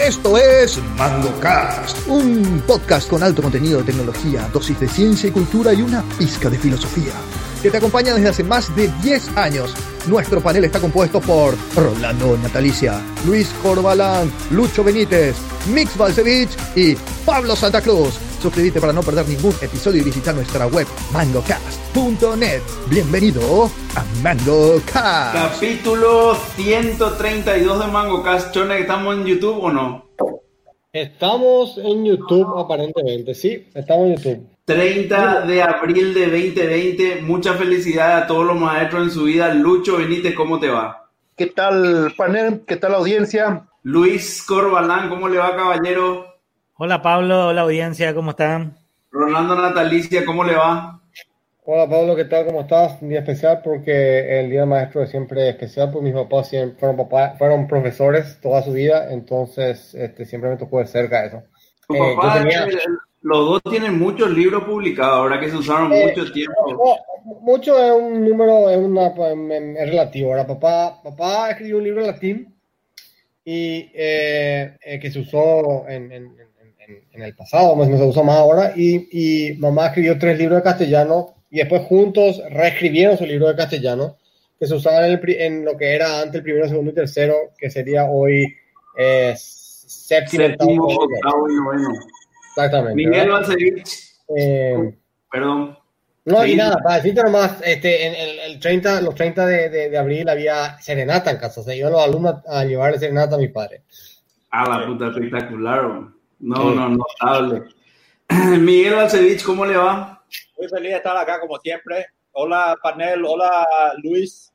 Esto es MangoCast, un podcast con alto contenido de tecnología, dosis de ciencia y cultura y una pizca de filosofía, que te acompaña desde hace más de 10 años. Nuestro panel está compuesto por Rolando Natalicia, Luis Corbalán, Lucho Benítez, Mix Balcevich y Pablo Santa Cruz. Suscríbete para no perder ningún episodio y visita nuestra web mangocast.net. Bienvenido a MangoCast. Capítulo 132 de MangoCast. Chone, ¿estamos en YouTube o no? Estamos en YouTube aparentemente, sí, estamos en YouTube. 30 de abril de 2020. Mucha felicidad a todos los maestros en su vida. Lucho Benítez, ¿cómo te va? ¿Qué tal, panel? ¿Qué tal, audiencia? Luis Corbalán, ¿cómo le va, caballero? Hola Pablo, hola audiencia, ¿cómo están? Rolando Natalicia, ¿cómo le va? Hola Pablo, ¿qué tal? ¿Cómo estás? Un día especial porque el Día Maestro es siempre especial, pues mis papás siempre fueron, papá, fueron profesores toda su vida, entonces este, siempre me tocó de cerca eso. Tu eh, papá, tenía... Los dos tienen muchos libros publicados, ahora que se usaron eh, mucho tiempo. No, mucho es un número, es, una, es relativo. Ahora, papá, papá escribió un libro en latín y eh, eh, que se usó en, en, en, el pasado, pues no se usa más ahora, y, y, mamá escribió tres libros de castellano y después juntos reescribieron su libro de castellano que se usaban en, en lo que era antes el primero, segundo y tercero, que sería hoy eh, séptimo, séptimo octavo y noveno. Exactamente. Miguel Balcevich. Eh, Perdón. No, sí. y nada, para decirte nomás, este, en el, el 30, los 30 de, de, de, abril había serenata en casa, se iban los alumnos a llevar serenata a mi padre. Ah, la puta espectacular, no, no, no, notable. Miguel Balcevich, ¿cómo le va? Muy feliz de estar acá, como siempre. Hola, panel, hola, Luis.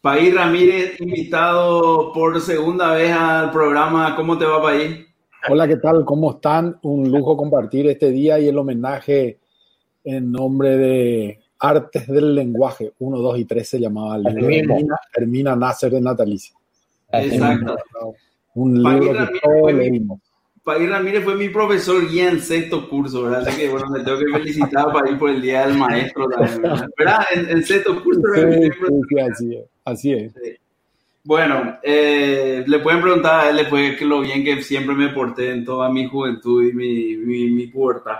País Ramírez, invitado por segunda vez al programa. ¿Cómo te va, País? Hola, ¿qué tal? ¿Cómo están? Un lujo compartir este día y el homenaje en nombre de Artes del Lenguaje. 1, 2 y 3 se llamaba el libro. Hermina, Hermina Nasser de Natalicia. Exacto. Un libro que todos leímos. País Ramírez fue mi profesor guía en sexto curso, ¿verdad? Así que, bueno, me tengo que felicitar para ir por el Día del Maestro también, ¿verdad? ¿verdad? En, en, sexto curso. Sí, sí, sí, así es. Así es. Sí. Bueno, eh, le pueden preguntar a él después que lo bien que siempre me porté en toda mi juventud y mi, mi, mi pubertad.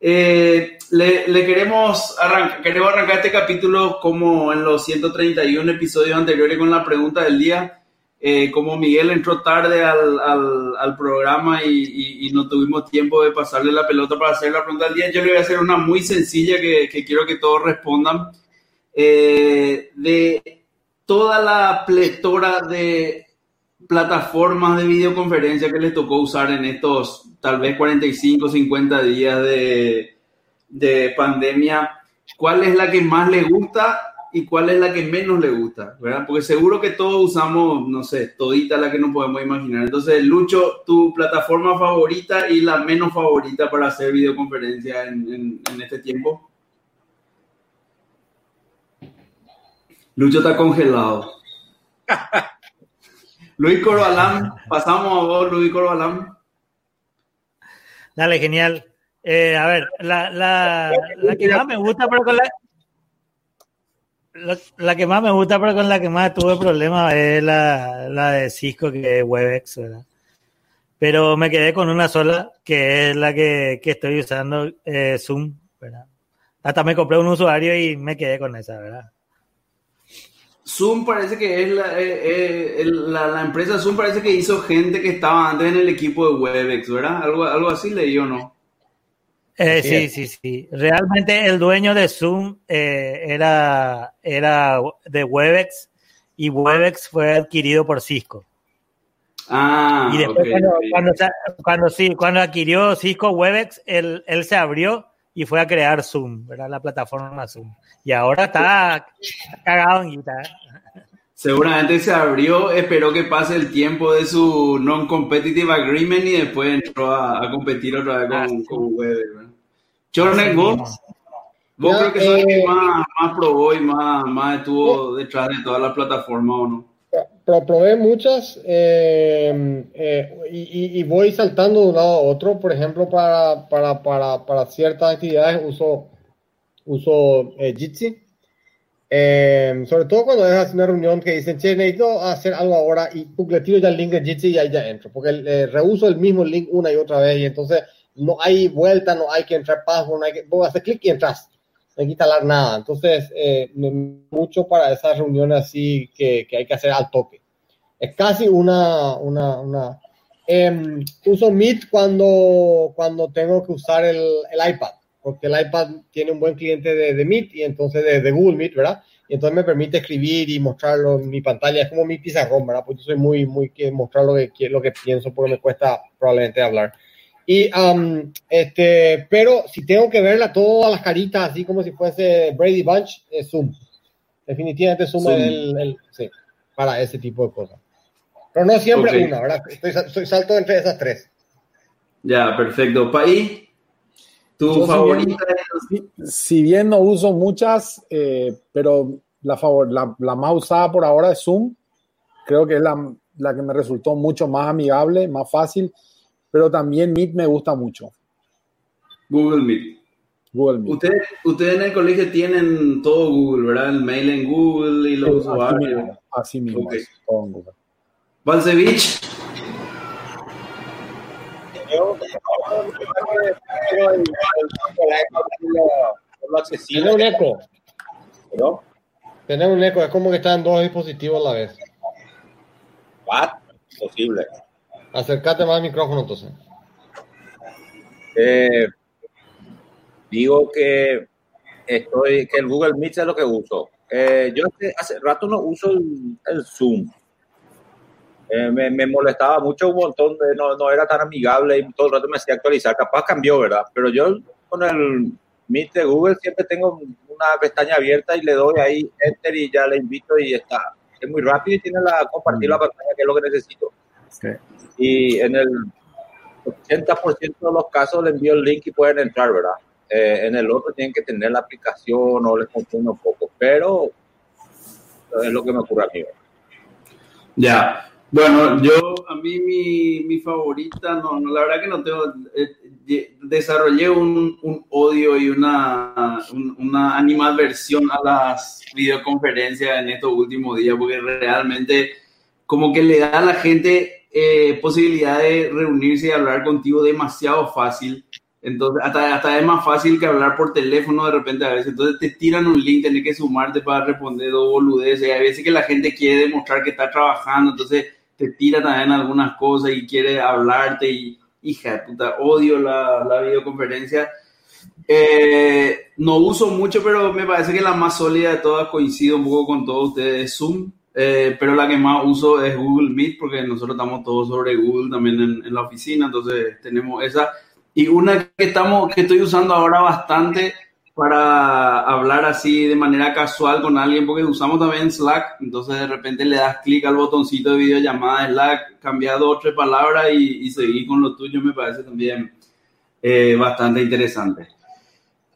Eh, le, le, queremos, arrancar, queremos arrancar este capítulo como en los 131 episodios anteriores con la pregunta del día. Eh, como Miguel entró tarde al, al, al programa y, y, y, no tuvimos tiempo de pasarle la pelota para hacer la pregunta del día, yo le voy a hacer una muy sencilla que, que quiero que todos respondan. Eh, de toda la pletora de plataformas de videoconferencia que les tocó usar en estos tal vez 45, 50 días de, de pandemia, ¿cuál es la que más le gusta y cuál es la que menos le gusta? ¿verdad? Porque seguro que todos usamos, no sé, todita la que no podemos imaginar. Entonces, Lucho, tu plataforma favorita y la menos favorita para hacer videoconferencia en, este tiempo. Lucho está congelado. Luis Corbalán, pasamos a vos, Luis Corbalán. Dale, genial. Eh, a ver, la, la, la, que más me gusta, pero con la, la, que más me gusta, pero con la que más tuve problemas es la, la de Cisco, que es WebEx, ¿verdad? Pero me quedé con una sola, que es la que, que estoy usando, eh, Zoom, ¿verdad? Hasta me compré un usuario y me quedé con esa, ¿verdad? Zoom parece que es la, eh, eh, la, la, empresa Zoom parece que hizo gente que estaba antes en el equipo de Webex, ¿verdad? Algo, algo así leí o no. Eh, sí, sí, sí. Realmente el dueño de Zoom eh, era, era de Webex y Webex fue adquirido por Cisco. Ah, y después okay, cuando, okay. Cuando, cuando, sí, cuando adquirió Cisco Webex, él, él se abrió y fue a crear Zoom, ¿verdad? La plataforma Zoom. Y ahora está cagado en guitarra. Seguramente se abrió, esperó que pase el tiempo de su non-competitive agreement y después entró a, a competir otra vez con, ah, sí. con Weber. Chornet, vos, vos creo que sos el que más, más probó y más, más estuvo detrás de toda la plataforma, ¿o no? probé muchas eh, eh, y, y, voy saltando de un lado a otro. Por ejemplo, para, para, para, para ciertas actividades uso, uso eh, Jitsi. Eh, sobre todo cuando es una reunión que dicen, che, necesito hacer algo ahora y le tiro ya el link de Jitsi y ahí ya entro. Porque eh, reuso el mismo link una y otra vez y entonces no hay vuelta, no hay que entrar password, no hay que, vos haces clic y entras. No hay que instalar nada. Entonces, eh, mucho para esas reuniones así que, hay que hacer al toque. Es casi una, una, una em, uso Meet cuando, cuando tengo que usar el, el iPad, porque el iPad tiene un buen cliente de, de Meet y entonces de, Google Meet, ¿verdad? Y entonces me permite escribir y mostrarlo en mi pantalla. Es como mi pizarrón, ¿verdad? Porque yo soy muy, muy que mostrar lo que, lo que pienso, porque me cuesta probablemente hablar. Y, um, este, pero si tengo que verla todas las caritas, así como si fuese Brady Bunch, es Zoom. Definitivamente Zoom, Zoom. es el, el- sí, para ese tipo de cosas. Pero no siempre Ok. una, ¿verdad? Estoy, estoy salto entre esas tres. Ya, perfecto. País, tu Yo, si favorita Si, si bien no uso muchas, eh, pero la, favor, la, la más usada por ahora es Zoom. Creo que es la, la que me resultó mucho más amigable, más fácil, pero también Meet me gusta mucho. Google Meet. Google Meet. Ustedes, ustedes en el colegio tienen todo Google, ¿verdad? El mail en Google y los así usuarios. mismo, así mismo, Ok. todo en Google. Yo, accesible, Tiene un eco. ¿no? Tener un eco. Es como que están dos dispositivos a la vez. What? Posible. Acércate más al micrófono, entonces. Eh, digo que estoy, que el Google Meet es lo que uso. Eh, yo hace, hace rato no uso el, el Zoom. Eh, me, me molestaba mucho un montón, de, no, no era tan amigable y todo el rato me hacía actualizar. Capaz cambió, ¿verdad? Pero yo con el Meet de Google siempre tengo una pestaña abierta y le doy ahí Enter y ya le invito y está. Es muy rápido y tiene la compartir la pantalla, que es lo que necesito. Sí. Y en el 80% de los casos le envío el link y pueden entrar, ¿verdad? Eh, en el otro tienen que tener la aplicación o les confunde un poco, pero es lo que me ocurre a mí. Ya. Bueno, yo, a mí mi, mi favorita, no, no, la verdad que no tengo, eh, de- desarrollé un, un odio y una, un- una animadversión a las videoconferencias en estos últimos días, porque realmente como que le da a la gente eh, posibilidad de reunirse y hablar contigo demasiado fácil. Entonces, hasta, hasta es más fácil que hablar por teléfono de repente a veces. Entonces te tiran un link, tenés que sumarte para responder dos boludeces. Y hay veces que la gente quiere demostrar que está trabajando, entonces te tira también algunas cosas y quiere hablarte y hija puta, odio la, la videoconferencia. Eh, no uso mucho, pero me parece que la más sólida de todas coincido un poco con todos ustedes es Zoom. Eh, pero la que más uso es Google Meet porque nosotros estamos todos sobre Google también en, la oficina, entonces tenemos esa. Y una que, estamos, que estoy usando ahora bastante para hablar así de manera casual con alguien, porque usamos también Slack, entonces de repente le das clic al botoncito de videollamada de Slack, cambias dos o tres y, y seguir con lo tuyo, me parece también eh, bastante interesante.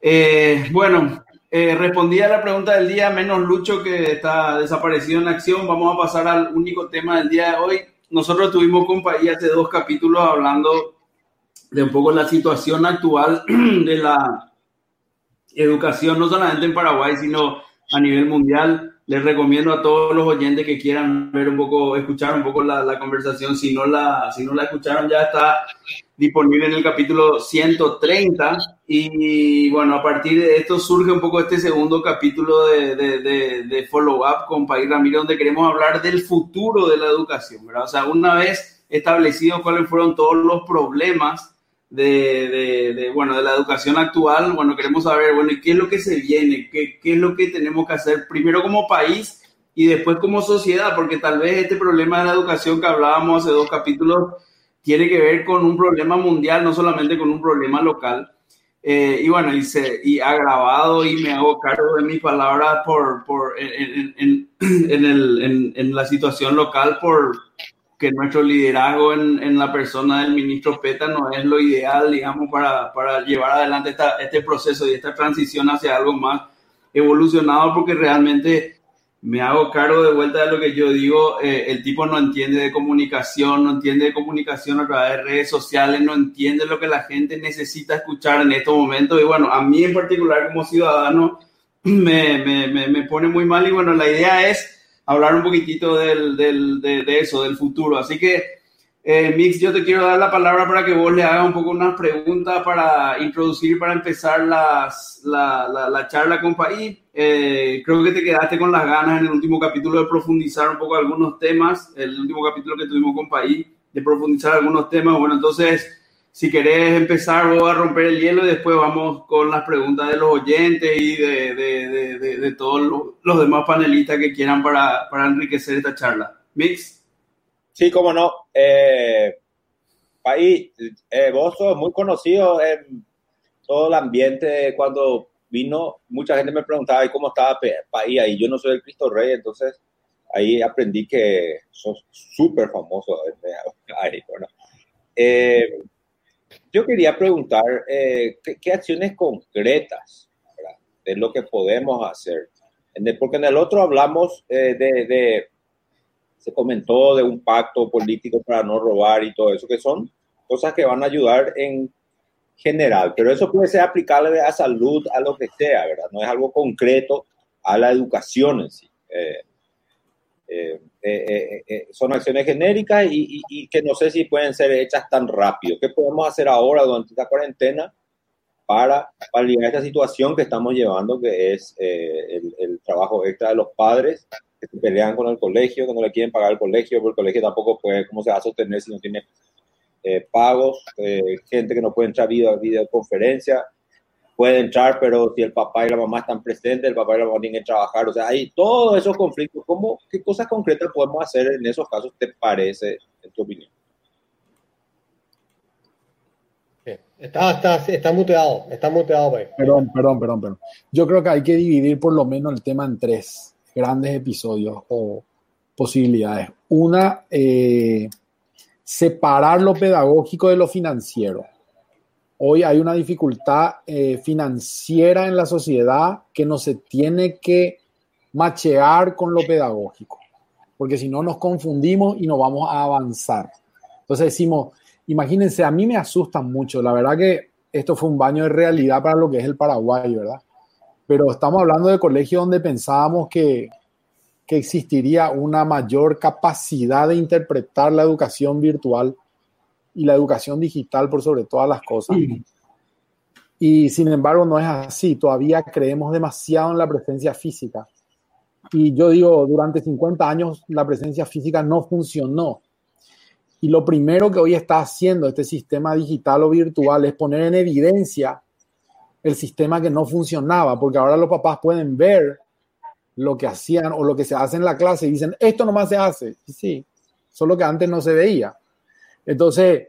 Eh, bueno, eh, respondí a la pregunta del día, menos Lucho que está desaparecido en acción. Vamos a pasar al único tema del día de hoy. Nosotros tuvimos compañía hace dos capítulos hablando de un poco la situación actual de la educación, no solamente en Paraguay, sino a nivel mundial. Les recomiendo a todos los oyentes que quieran ver un poco, escuchar un poco la, la conversación. Si no la, si no la escucharon, ya está disponible en el capítulo 130. Y bueno, a partir de esto surge un poco este segundo capítulo de, de, de, de follow-up con País Ramírez, donde queremos hablar del futuro de la educación, ¿verdad? O sea, una vez establecido cuáles fueron todos los problemas de, de, bueno, de la educación actual, bueno, queremos saber, bueno, ¿y qué es lo que se viene? ¿Qué, ¿Qué es lo que tenemos que hacer primero como país y después como sociedad? Porque tal vez este problema de la educación que hablábamos hace dos capítulos tiene que ver con un problema mundial, no solamente con un problema local. Eh, y bueno, y, se, y agravado y me hago cargo de mis palabras por, por, en, en, en, el, en la situación local por que nuestro liderazgo en, en, la persona del ministro Peta no es lo ideal, digamos, para, para llevar adelante esta, este proceso y esta transición hacia algo más evolucionado, porque realmente me hago cargo de vuelta de lo que yo digo, eh, el tipo no entiende de comunicación, no entiende de comunicación a través de redes sociales, no entiende lo que la gente necesita escuchar en estos momentos. Y bueno, a mí en particular como ciudadano, me, me, me, pone muy mal y bueno, la idea es hablar un poquitito del, del, de, eso, del futuro. Así que, eh, Mix, yo te quiero dar la palabra para que vos le hagas un poco unas preguntas para introducir, para empezar las, la, la, la, charla con País. Eh, creo que te quedaste con las ganas en el último capítulo de profundizar un poco algunos temas, el último capítulo que tuvimos con País, de profundizar algunos temas. Bueno, entonces si querés empezar vos a romper el hielo y después vamos con las preguntas de los oyentes y de, de, de, de todos los, demás panelistas que quieran para, para, enriquecer esta charla. Mix. Sí, cómo no. Eh, País, eh, vos sos muy conocido en todo el ambiente. Cuando vino, mucha gente me preguntaba cómo estaba País ahí. Yo no soy el Cristo Rey, entonces ahí aprendí que sos súper famoso. Ahí, bueno. Eh, yo quería preguntar eh, ¿qué, acciones concretas de lo que podemos hacer. porque en el otro hablamos eh, de, se comentó de un pacto político para no robar y todo eso, que son cosas que van a ayudar en general, pero eso puede ser aplicable a salud, a lo que sea, ¿verdad? No es algo concreto a la educación en sí. Eh, eh, eh, eh, son acciones genéricas y, que no sé si pueden ser hechas tan rápido. ¿Qué podemos hacer ahora durante esta cuarentena para paliar esta situación que estamos llevando, que es el, trabajo extra de los padres que se pelean con el colegio, que no le quieren pagar el colegio, porque el colegio tampoco puede, ¿cómo se va a sostener si no tiene pagos? gente que no puede entrar a video, videoconferencia puede entrar, pero si el papá y la mamá están presentes, el papá y la mamá tienen que trabajar, o sea, hay todos esos conflictos. ¿Cómo, ¿Qué cosas concretas podemos hacer en esos casos, te parece, en tu opinión? Está, está, está muteado, está muteado. Pues. Perdón, perdón, perdón, perdón. Yo creo que hay que dividir por lo menos el tema en tres grandes episodios o posibilidades. Una, eh, separar lo pedagógico de lo financiero hoy hay una dificultad eh, financiera en la sociedad que no se tiene que machear con lo pedagógico, porque si no nos confundimos y no vamos a avanzar. Entonces decimos, imagínense, a mí me asustan mucho, la verdad que esto fue un baño de realidad para lo que es el Paraguay, ¿verdad? Pero estamos hablando de colegios donde pensábamos que, que existiría una mayor capacidad de interpretar la educación virtual y la educación digital por sobre todas las cosas. Y sin embargo no es así, todavía creemos demasiado en la presencia física. Y yo digo, durante 50 años la presencia física no funcionó. Y lo primero que hoy está haciendo este sistema digital o virtual es poner en evidencia el sistema que no funcionaba, porque ahora los papás pueden ver lo que hacían o lo que se hace en la clase y dicen, esto nomás se hace. Y sí, solo que antes no se veía. Entonces,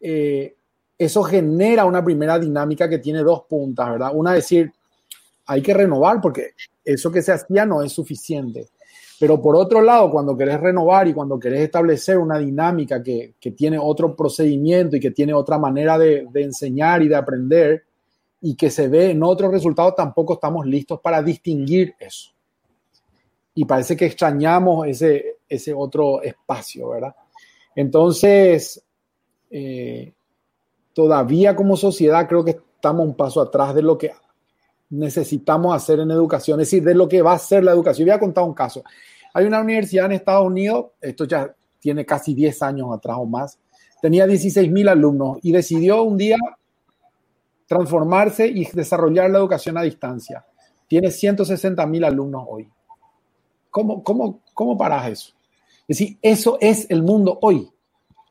eh, eso genera una primera dinámica que tiene dos puntas, ¿verdad? Una es decir, hay que renovar porque eso que se hacía no es suficiente. Pero por otro lado, cuando querés renovar y cuando querés establecer una dinámica que, tiene otro procedimiento y que tiene otra manera de, enseñar y de aprender y que se ve en otros resultados, tampoco estamos listos para distinguir eso. Y parece que extrañamos ese, ese otro espacio, ¿verdad? Entonces, eh, todavía como sociedad creo que estamos un paso atrás de lo que necesitamos hacer en educación, es decir, de lo que va a ser la educación. Voy a contar un caso. Hay una universidad en Estados Unidos, esto ya tiene casi 10 años atrás o más, tenía 16 mil alumnos y decidió un día transformarse y desarrollar la educación a distancia. Tiene 160 mil alumnos hoy. ¿Cómo, cómo, cómo eso? Es decir, eso es el mundo hoy.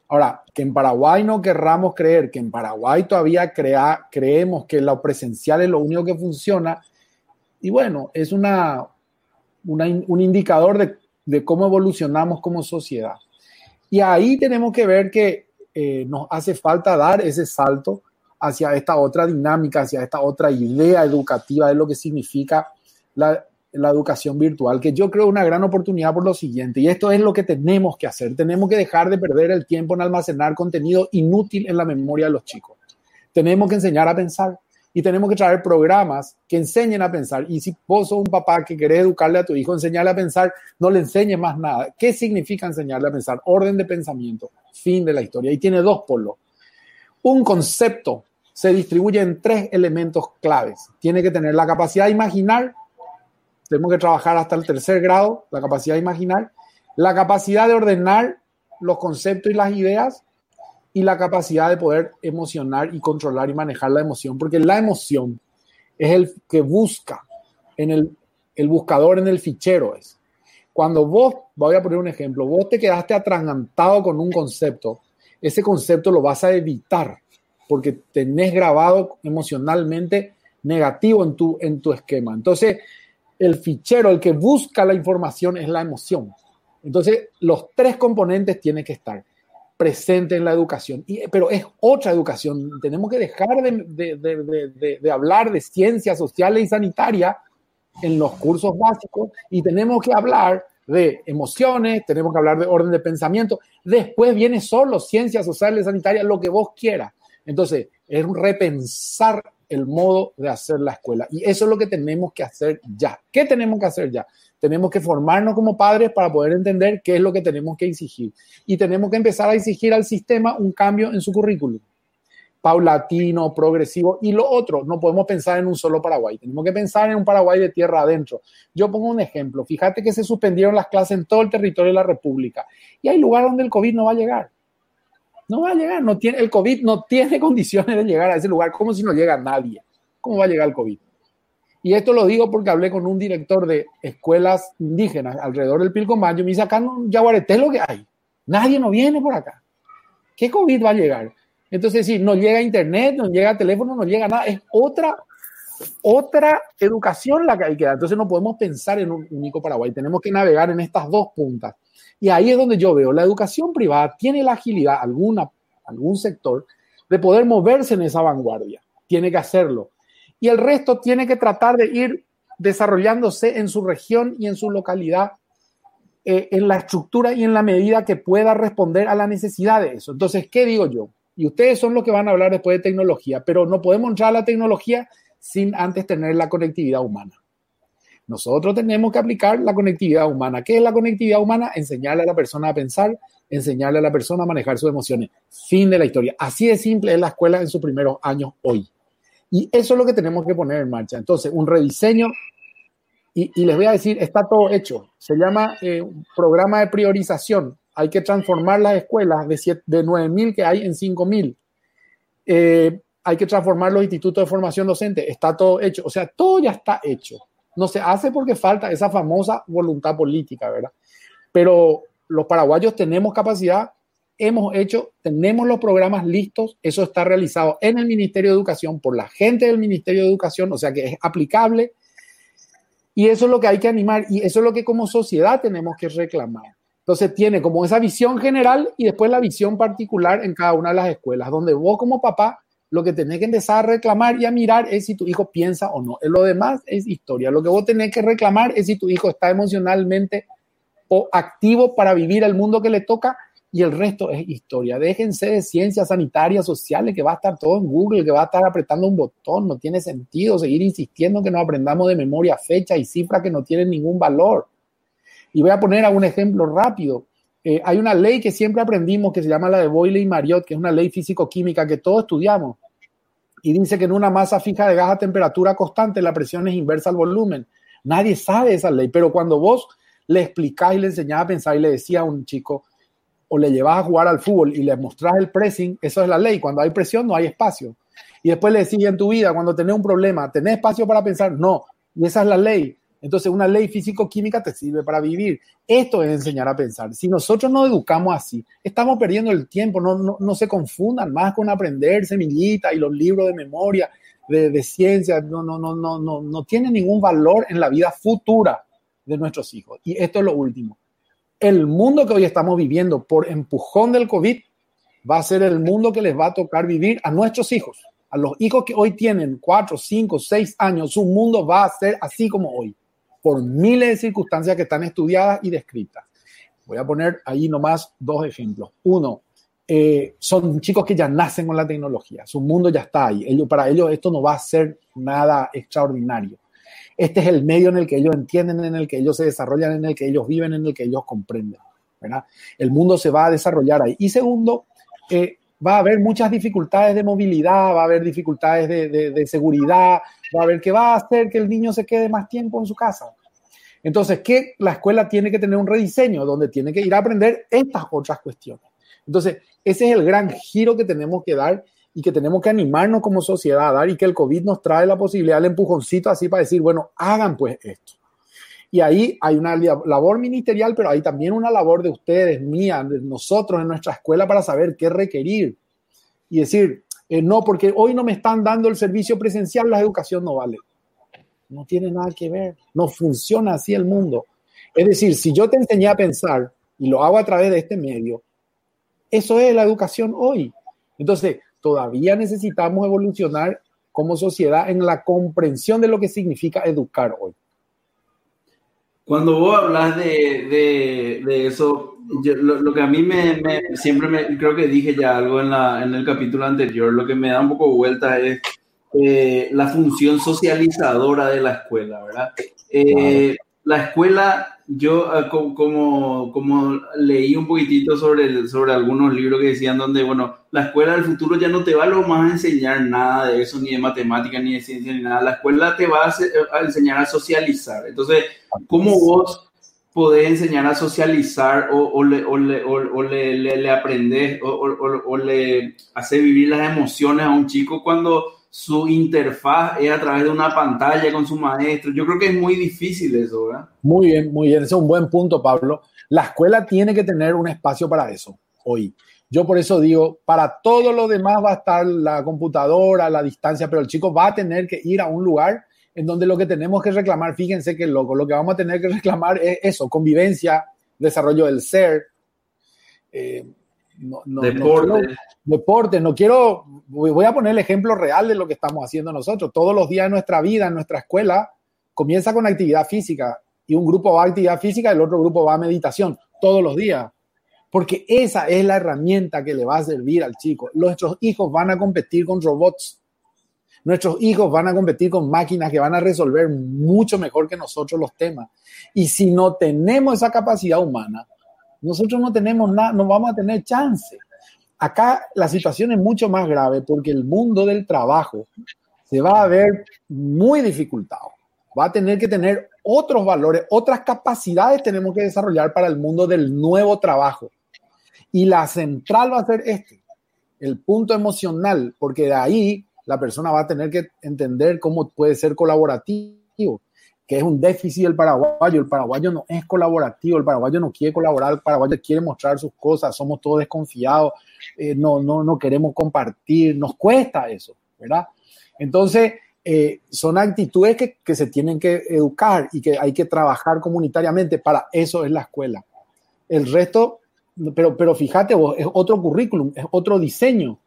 Ahora, que en Paraguay no querramos creer, que en Paraguay todavía creemos que lo presencial es lo único que funciona, y bueno, es una, un indicador de, de, cómo evolucionamos como sociedad. Y ahí tenemos que ver que eh, nos hace falta dar ese salto hacia esta otra dinámica, hacia esta otra idea educativa de lo que significa la, la educación virtual, que yo creo una gran oportunidad por lo siguiente, y esto es lo que tenemos que hacer, tenemos que dejar de perder el tiempo en almacenar contenido inútil en la memoria de los chicos. Tenemos que enseñar a pensar y tenemos que traer programas que enseñen a pensar. Y si vos sos un papá que querés educarle a tu hijo, enseñarle a pensar, no le enseñes más nada. ¿Qué significa enseñarle a pensar? Orden de pensamiento, fin de la historia. Y tiene dos polos. Un concepto se distribuye en tres elementos claves. Tiene que tener la capacidad de imaginar, tenemos que trabajar hasta el tercer grado, la capacidad de imaginar, la capacidad de ordenar los conceptos y las ideas y la capacidad de poder emocionar y controlar y manejar la emoción, porque la emoción es el que busca en el, el buscador en el fichero es. Cuando vos, voy a poner un ejemplo, vos te quedaste atragantado con un concepto, ese concepto lo vas a evitar porque tenés grabado emocionalmente negativo en tu, en tu esquema. Entonces, el fichero, el que busca la información es la emoción. Entonces, los tres componentes tienen que estar presentes en la educación. Y, pero es otra educación. Tenemos que dejar de, de, de, hablar de ciencias sociales y sanitarias en los cursos básicos y tenemos que hablar de emociones, tenemos que hablar de orden de pensamiento. Después viene solo ciencias sociales y sanitarias, lo que vos quieras. Entonces, es un repensar el modo de hacer la escuela. Y eso es lo que tenemos que hacer ya. ¿Qué tenemos que hacer ya? Tenemos que formarnos como padres para poder entender qué es lo que tenemos que exigir. Y tenemos que empezar a exigir al sistema un cambio en su currículum. Paulatino, progresivo. Y lo otro, no podemos pensar en un solo Paraguay. Tenemos que pensar en un Paraguay de tierra adentro. Yo pongo un ejemplo. Fíjate que se suspendieron las clases en todo el territorio de la República. Y hay lugares donde el COVID no va a llegar no va a llegar, no tiene, el COVID no tiene condiciones de llegar a ese lugar, como si no llega nadie. ¿Cómo va a llegar el COVID? Y esto lo digo porque hablé con un director de escuelas indígenas alrededor del Pilcomayo. Me dice, acá no, Yaguareté es lo que hay. Nadie no viene por acá. ¿Qué COVID va a llegar? Entonces, si no llega internet, no llega teléfono, no llega nada. Es otra, otra educación la que hay que dar. Entonces, no podemos pensar en un único Paraguay. Tenemos que navegar en estas dos puntas. Y ahí es donde yo veo, la educación privada tiene la agilidad, alguna, algún sector, de poder moverse en esa vanguardia. Tiene que hacerlo. Y el resto tiene que tratar de ir desarrollándose en su región y en su localidad, eh, en la estructura y en la medida que pueda responder a la necesidad de eso. Entonces, ¿qué digo yo? Y ustedes son los que van a hablar después de tecnología, pero no podemos entrar a la tecnología sin antes tener la conectividad humana. Nosotros tenemos que aplicar la conectividad humana. ¿Qué es la conectividad humana? Enseñarle a la persona a pensar, enseñarle a la persona a manejar sus emociones. Fin de la historia. Así de simple es la escuela en sus primeros años hoy. Y eso es lo que tenemos que poner en marcha. Entonces, un rediseño, y, les voy a decir, está todo hecho. Se llama eh, programa de priorización. Hay que transformar las escuelas de, de 9.000 que hay en 5.000. Eh, hay que transformar los institutos de formación docente. Está todo hecho. O sea, todo ya está hecho. No se hace porque falta esa famosa voluntad política, ¿verdad? Pero los paraguayos tenemos capacidad, hemos hecho, tenemos los programas listos, eso está realizado en el Ministerio de Educación por la gente del Ministerio de Educación, o sea que es aplicable. Y eso es lo que hay que animar y eso es lo que como sociedad tenemos que reclamar. Entonces tiene como esa visión general y después la visión particular en cada una de las escuelas, donde vos como papá lo que tenés que empezar a reclamar y a mirar es si tu hijo piensa o no. Lo demás es historia. Lo que vos tenés que reclamar es si tu hijo está emocionalmente o activo para vivir el mundo que le toca y el resto es historia. Déjense de ciencias sanitarias, sociales, que va a estar todo en Google, que va a estar apretando un botón. No tiene sentido seguir insistiendo que no aprendamos de memoria fecha y cifras que no tienen ningún valor. Y voy a poner un ejemplo rápido. Eh, hay una ley que siempre aprendimos que se llama la de Boyle y Marriott, que es una ley físico-química que todos estudiamos. Y dice que en una masa fija de gas a temperatura constante la presión es inversa al volumen. Nadie sabe esa ley, pero cuando vos le explicás y le enseñás a pensar y le decía a un chico, o le llevas a jugar al fútbol y le mostrás el pressing, eso es la ley. Cuando hay presión no hay espacio. Y después le decís en tu vida, cuando tenés un problema, ¿tenés espacio para pensar? No. Y esa es la ley. Entonces, una ley físico-química te sirve para vivir. Esto es enseñar a pensar. Si nosotros no educamos así, estamos perdiendo el tiempo. No, no, se confundan más con aprender semillita y los libros de memoria, de, de ciencia. No, no, no, no, no, no tiene ningún valor en la vida futura de nuestros hijos. Y esto es lo último. El mundo que hoy estamos viviendo por empujón del COVID va a ser el mundo que les va a tocar vivir a nuestros hijos. A los hijos que hoy tienen cuatro, cinco, seis años, su mundo va a ser así como hoy por miles de circunstancias que están estudiadas y descritas. Voy a poner ahí nomás dos ejemplos. Uno, eh, son chicos que ya nacen con la tecnología, su mundo ya está ahí. Ellos, para ellos esto no va a ser nada extraordinario. Este es el medio en el que ellos entienden, en el que ellos se desarrollan, en el que ellos viven, en el que ellos comprenden. ¿verdad? El mundo se va a desarrollar ahí. Y segundo, eh, va a haber muchas dificultades de movilidad, va a haber dificultades de, seguridad, va a haber que va a hacer que el niño se quede más tiempo en su casa. Entonces, ¿qué? La escuela tiene que tener un rediseño donde tiene que ir a aprender estas otras cuestiones. Entonces, ese es el gran giro que tenemos que dar y que tenemos que animarnos como sociedad a dar y que el COVID nos trae la posibilidad del empujoncito así para decir, bueno, hagan pues esto. Y ahí hay una labor ministerial, pero hay también una labor de ustedes, mía, de nosotros en nuestra escuela para saber qué requerir. Y decir, eh, no, porque hoy no me están dando el servicio presencial, la educación no vale. No tiene nada que ver. No funciona así el mundo. Es decir, si yo te enseñé a pensar y lo hago a través de este medio, eso es la educación hoy. Entonces, todavía necesitamos evolucionar como sociedad en la comprensión de lo que significa educar hoy. Cuando vos hablas de, de, eso, lo, que a mí me, siempre me, creo que dije ya algo en, la, en el capítulo anterior, lo que me da un poco vuelta es eh, la función socializadora de la escuela, ¿verdad? Eh, la escuela, yo eh, como, como, leí un poquitito sobre, sobre algunos libros que decían donde, bueno, la escuela del futuro ya no te va a lo más a enseñar nada de eso, ni de matemática, ni de ciencia, ni nada. La escuela te va a, enseñar a socializar. Entonces, ¿cómo vos podés enseñar a socializar o, le, o le, o le, le, aprendes o, le hace vivir las emociones a un chico cuando su interfaz es a través de una pantalla con su maestro. Yo creo que es muy difícil eso, ¿verdad? Muy bien, muy bien. Ese es un buen punto, Pablo. La escuela tiene que tener un espacio para eso hoy. Yo por eso digo, para todo lo demás va a estar la computadora, la distancia, pero el chico va a tener que ir a un lugar en donde lo que tenemos que reclamar, fíjense que loco, lo que vamos a tener que reclamar es eso, convivencia, desarrollo del ser, eh, no, deporte. deporte, no quiero, voy a poner el ejemplo real de lo que estamos haciendo nosotros. Todos los días de nuestra vida, en nuestra escuela, comienza con actividad física y un grupo va a actividad física y el otro grupo va a meditación, todos los días. Porque esa es la herramienta que le va a servir al chico. Nuestros hijos van a competir con robots. Nuestros hijos van a competir con máquinas que van a resolver mucho mejor que nosotros los temas. Y si no tenemos esa capacidad humana, nosotros no tenemos nada, no vamos a tener chance. Acá la situación es mucho más grave porque el mundo del trabajo se va a ver muy dificultado. Va a tener que tener otros valores, otras capacidades tenemos que desarrollar para el mundo del nuevo trabajo. Y la central va a ser este, el punto emocional, porque de ahí la persona va a tener que entender cómo puede ser colaborativo que es un déficit del paraguayo. El paraguayo no es colaborativo, el paraguayo no quiere colaborar, el paraguayo quiere mostrar sus cosas, somos todos desconfiados, eh, no, no, no queremos compartir, nos cuesta eso, ¿verdad? Entonces, eh, son actitudes que, que, se tienen que educar y que hay que trabajar comunitariamente. Para eso es la escuela. El resto, pero, pero fíjate es otro currículum, es otro diseño.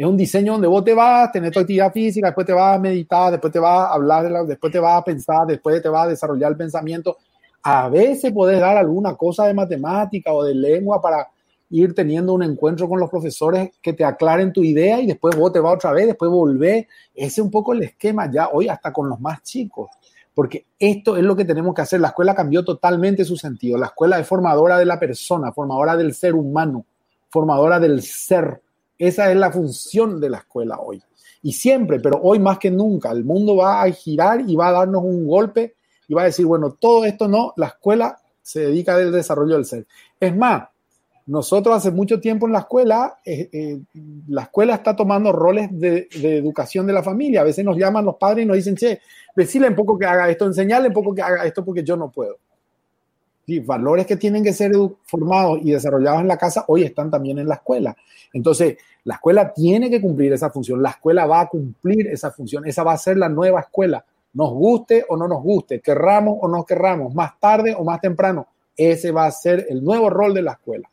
Es un diseño donde vos te vas, tener tu actividad física, después te vas a meditar, después te vas a hablar, después te vas a pensar, después te vas a desarrollar el pensamiento. A veces puedes dar alguna cosa de matemática o de lengua para ir teniendo un encuentro con los profesores que te aclaren tu idea y después vos te vas otra vez, después volvés. Ese es un poco el esquema ya hoy hasta con los más chicos, porque esto es lo que tenemos que hacer. La escuela cambió totalmente su sentido. La escuela es formadora de la persona, formadora del ser humano, formadora del ser esa es la función de la escuela hoy. Y siempre, pero hoy más que nunca, el mundo va a girar y va a darnos un golpe y va a decir, bueno, todo esto no, la escuela se dedica al desarrollo del ser. Es más, nosotros hace mucho tiempo en la escuela, eh, eh, la escuela está tomando roles de, educación de la familia. A veces nos llaman los padres y nos dicen, che, decirle un poco que haga esto, enseñarle un poco que haga esto porque yo no puedo. Valores que tienen que ser formados y desarrollados en la casa hoy están también en la escuela. Entonces, la escuela tiene que cumplir esa función, la escuela va a cumplir esa función, esa va a ser la nueva escuela, nos guste o no nos guste, querramos o no querramos, más tarde o más temprano, ese va a ser el nuevo rol de la escuela.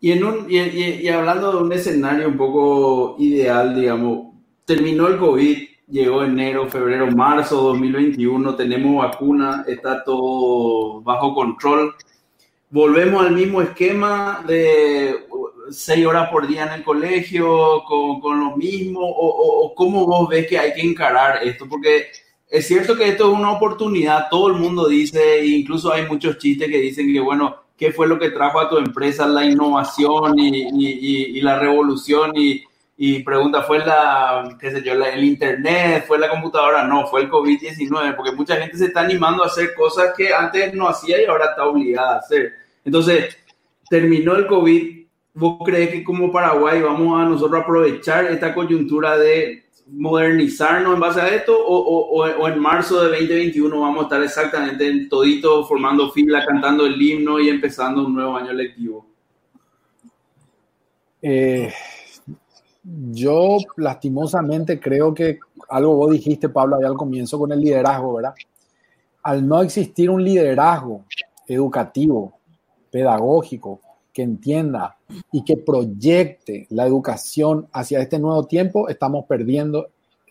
Y, en un, y, hablando de un escenario un poco ideal, digamos, terminó el COVID, llegó enero, febrero, marzo 2021, tenemos vacuna, está todo bajo control. Volvemos al mismo esquema de seis horas por día en el colegio con, con lo mismo? O, o, cómo vos ves que hay que encarar esto? Porque es cierto que esto es una oportunidad, todo el mundo dice, incluso hay muchos chistes que dicen que, bueno, ¿qué fue lo que trajo a tu empresa la innovación y, y, y, la revolución? Y, y pregunta, ¿fue la, qué sé yo, el internet, fue la computadora? No, fue el COVID-19, porque mucha gente se está animando a hacer cosas que antes no hacía y ahora está obligada a hacer. Entonces, terminó el COVID, ¿vos crees que como Paraguay vamos a nosotros aprovechar esta coyuntura de modernizarnos en base a esto o, o, en marzo de 2021 vamos a estar exactamente en todito formando fila, cantando el himno y empezando un nuevo año lectivo? Eh, yo lastimosamente creo que algo vos dijiste, Pablo, ahí al comienzo con el liderazgo, ¿verdad? Al no existir un liderazgo educativo, pedagógico, que entienda y que proyecte la educación hacia este nuevo tiempo, estamos perdiendo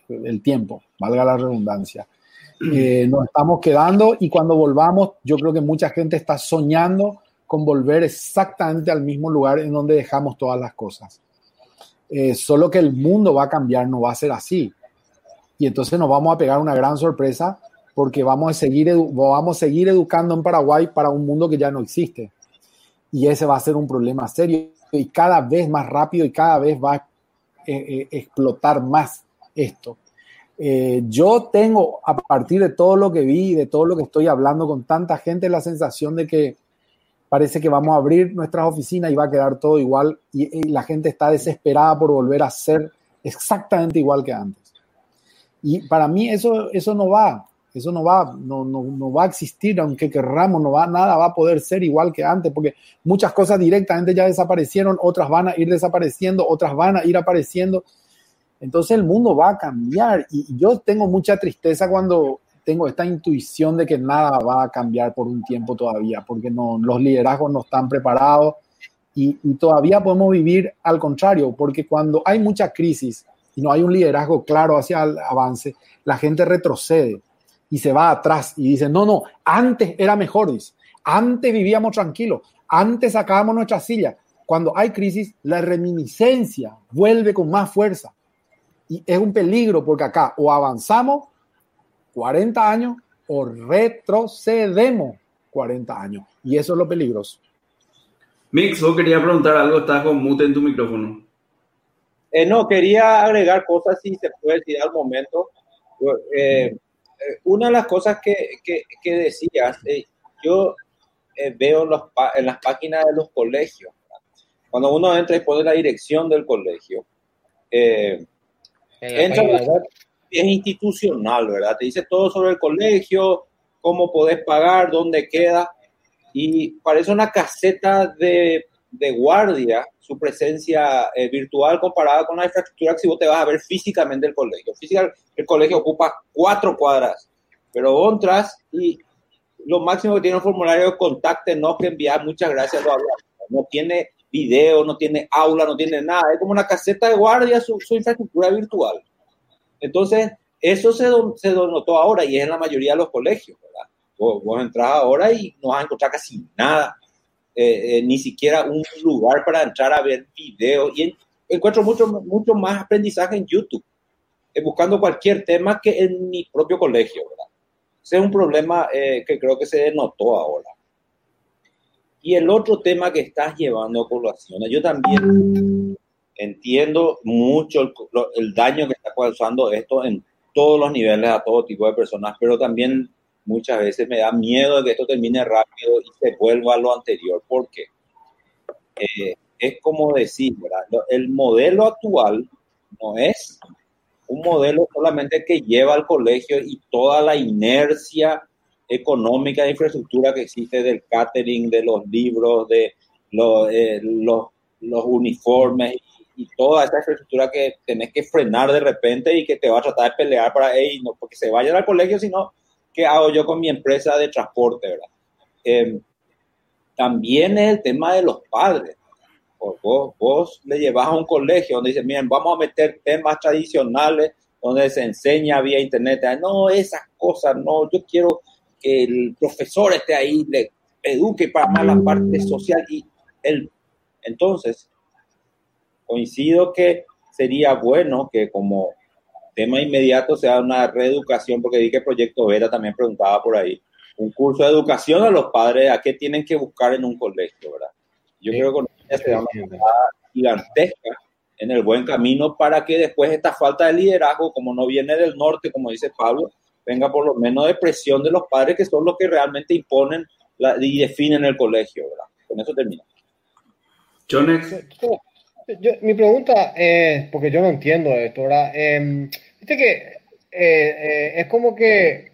el tiempo, valga la redundancia. Eh, nos estamos quedando y cuando volvamos, yo creo que mucha gente está soñando con volver exactamente al mismo lugar en donde dejamos todas las cosas. Eh, solo que el mundo va a cambiar, no va a ser así. Y entonces nos vamos a pegar una gran sorpresa porque vamos a seguir, vamos a seguir educando en Paraguay para un mundo que ya no existe. Y ese va a ser un problema serio y cada vez más rápido y cada vez va a eh, eh, explotar más esto. yo tengo, a partir de todo lo que vi, de todo lo que estoy hablando con tanta gente, la sensación de que parece que vamos a abrir nuestras oficinas y va a quedar todo igual y, la gente está desesperada por volver a ser exactamente igual que antes. Y para mí eso, eso no va, eso no va, no, no, no, va a existir, aunque querramos, no va, nada va a poder ser igual que antes, porque muchas cosas directamente ya desaparecieron, otras van a ir desapareciendo, otras van a ir apareciendo. Entonces el mundo va a cambiar y yo tengo mucha tristeza cuando tengo esta intuición de que nada va a cambiar por un tiempo todavía, porque no, los liderazgos no están preparados y, todavía podemos vivir al contrario, porque cuando hay mucha crisis y no hay un liderazgo claro hacia el avance, la gente retrocede y se va atrás y dice, no, no, antes era mejor, dice, antes vivíamos tranquilos, antes sacábamos nuestra silla. Cuando hay crisis, la reminiscencia vuelve con más fuerza. Y es un peligro porque acá o avanzamos 40 años o retrocedemos 40 años. Y eso es lo peligroso. Mix, vos quería preguntar algo, estás con mute en tu micrófono. Eh, no, quería agregar cosas, si se puede decir al momento. Eh, eh, una de las cosas que, que, decías, yo veo los, en las páginas de los colegios, cuando uno entra y pone la dirección del colegio, entra, es institucional, ¿verdad? Te dice todo sobre el colegio, cómo podés pagar, dónde queda, y parece una caseta de, de guardia su presencia eh, virtual comparada con la infraestructura que si vos te vas a ver físicamente el colegio. Física, el colegio ocupa cuatro cuadras, pero vos entras y lo máximo que tiene un formulario de contáctenos que enviar, muchas gracias, No tiene video, no tiene aula, no tiene nada, es como una caseta de guardia su, su infraestructura virtual. Entonces, eso se, se notó ahora y es en la mayoría de los colegios, ¿verdad? Vos, vos entras ahora y no vas a encontrar casi nada, eh, eh, ni siquiera un lugar para entrar a ver videos. Y encuentro mucho, mucho más aprendizaje en YouTube, eh, buscando cualquier tema que en mi propio colegio, ¿verdad? Ese es un problema que creo que se notó ahora. Y el otro tema que estás llevando a colación, yo también entiendo mucho el, daño que está causando esto en todos los niveles a todo tipo de personas, pero también muchas veces me da miedo de que esto termine rápido y se vuelva a lo anterior, porque eh, es como decir, el modelo actual no es un modelo solamente que lleva al colegio y toda la inercia económica de infraestructura que existe del catering, de los libros, de eh, los uniformes y toda esta infraestructura que tenés que frenar de repente y que te va a tratar de pelear para, hey, no porque se vayan al colegio, sino qué hago yo con mi empresa de transporte, ¿verdad? Em, también es el tema de los padres. Vos, vos le llevas a un colegio donde dicen, miren, vamos a meter temas tradicionales donde se enseña vía internet. No, esas cosas, no, yo quiero que el profesor esté ahí, le eduque para más la parte social y el, entonces coincido que sería bueno que como tema inmediato sea una reeducación, porque vi que Proyecto Vera también preguntaba por ahí, un curso de educación a los padres, a qué tienen que buscar en un colegio, ¿verdad? Yo creo que con ella se da una gigantesca en el buen camino para que después esta falta de liderazgo, como no viene del norte, como dice Pablo, venga por lo menos de presión de los padres que son los que realmente imponen la, y definen el colegio, ¿verdad? Con eso termino. Jonex. Mi pregunta es, porque yo no entiendo esto, ¿verdad? Eh, Viste que eh, eh, es como que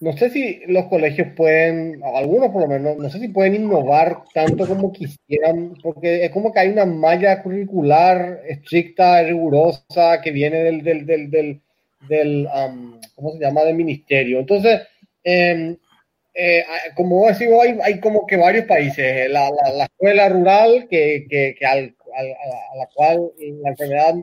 no sé si los colegios pueden, algunos por lo menos, no sé si pueden innovar tanto como quisieran, porque es como que hay una malla curricular estricta, rigurosa, que viene del, del, del, del, del ¿cómo se llama?, del ministerio. Entonces, em, eh, como digo, hay, como que varios países, la, la, la escuela rural que, que, que al, a, la cual la enfermedad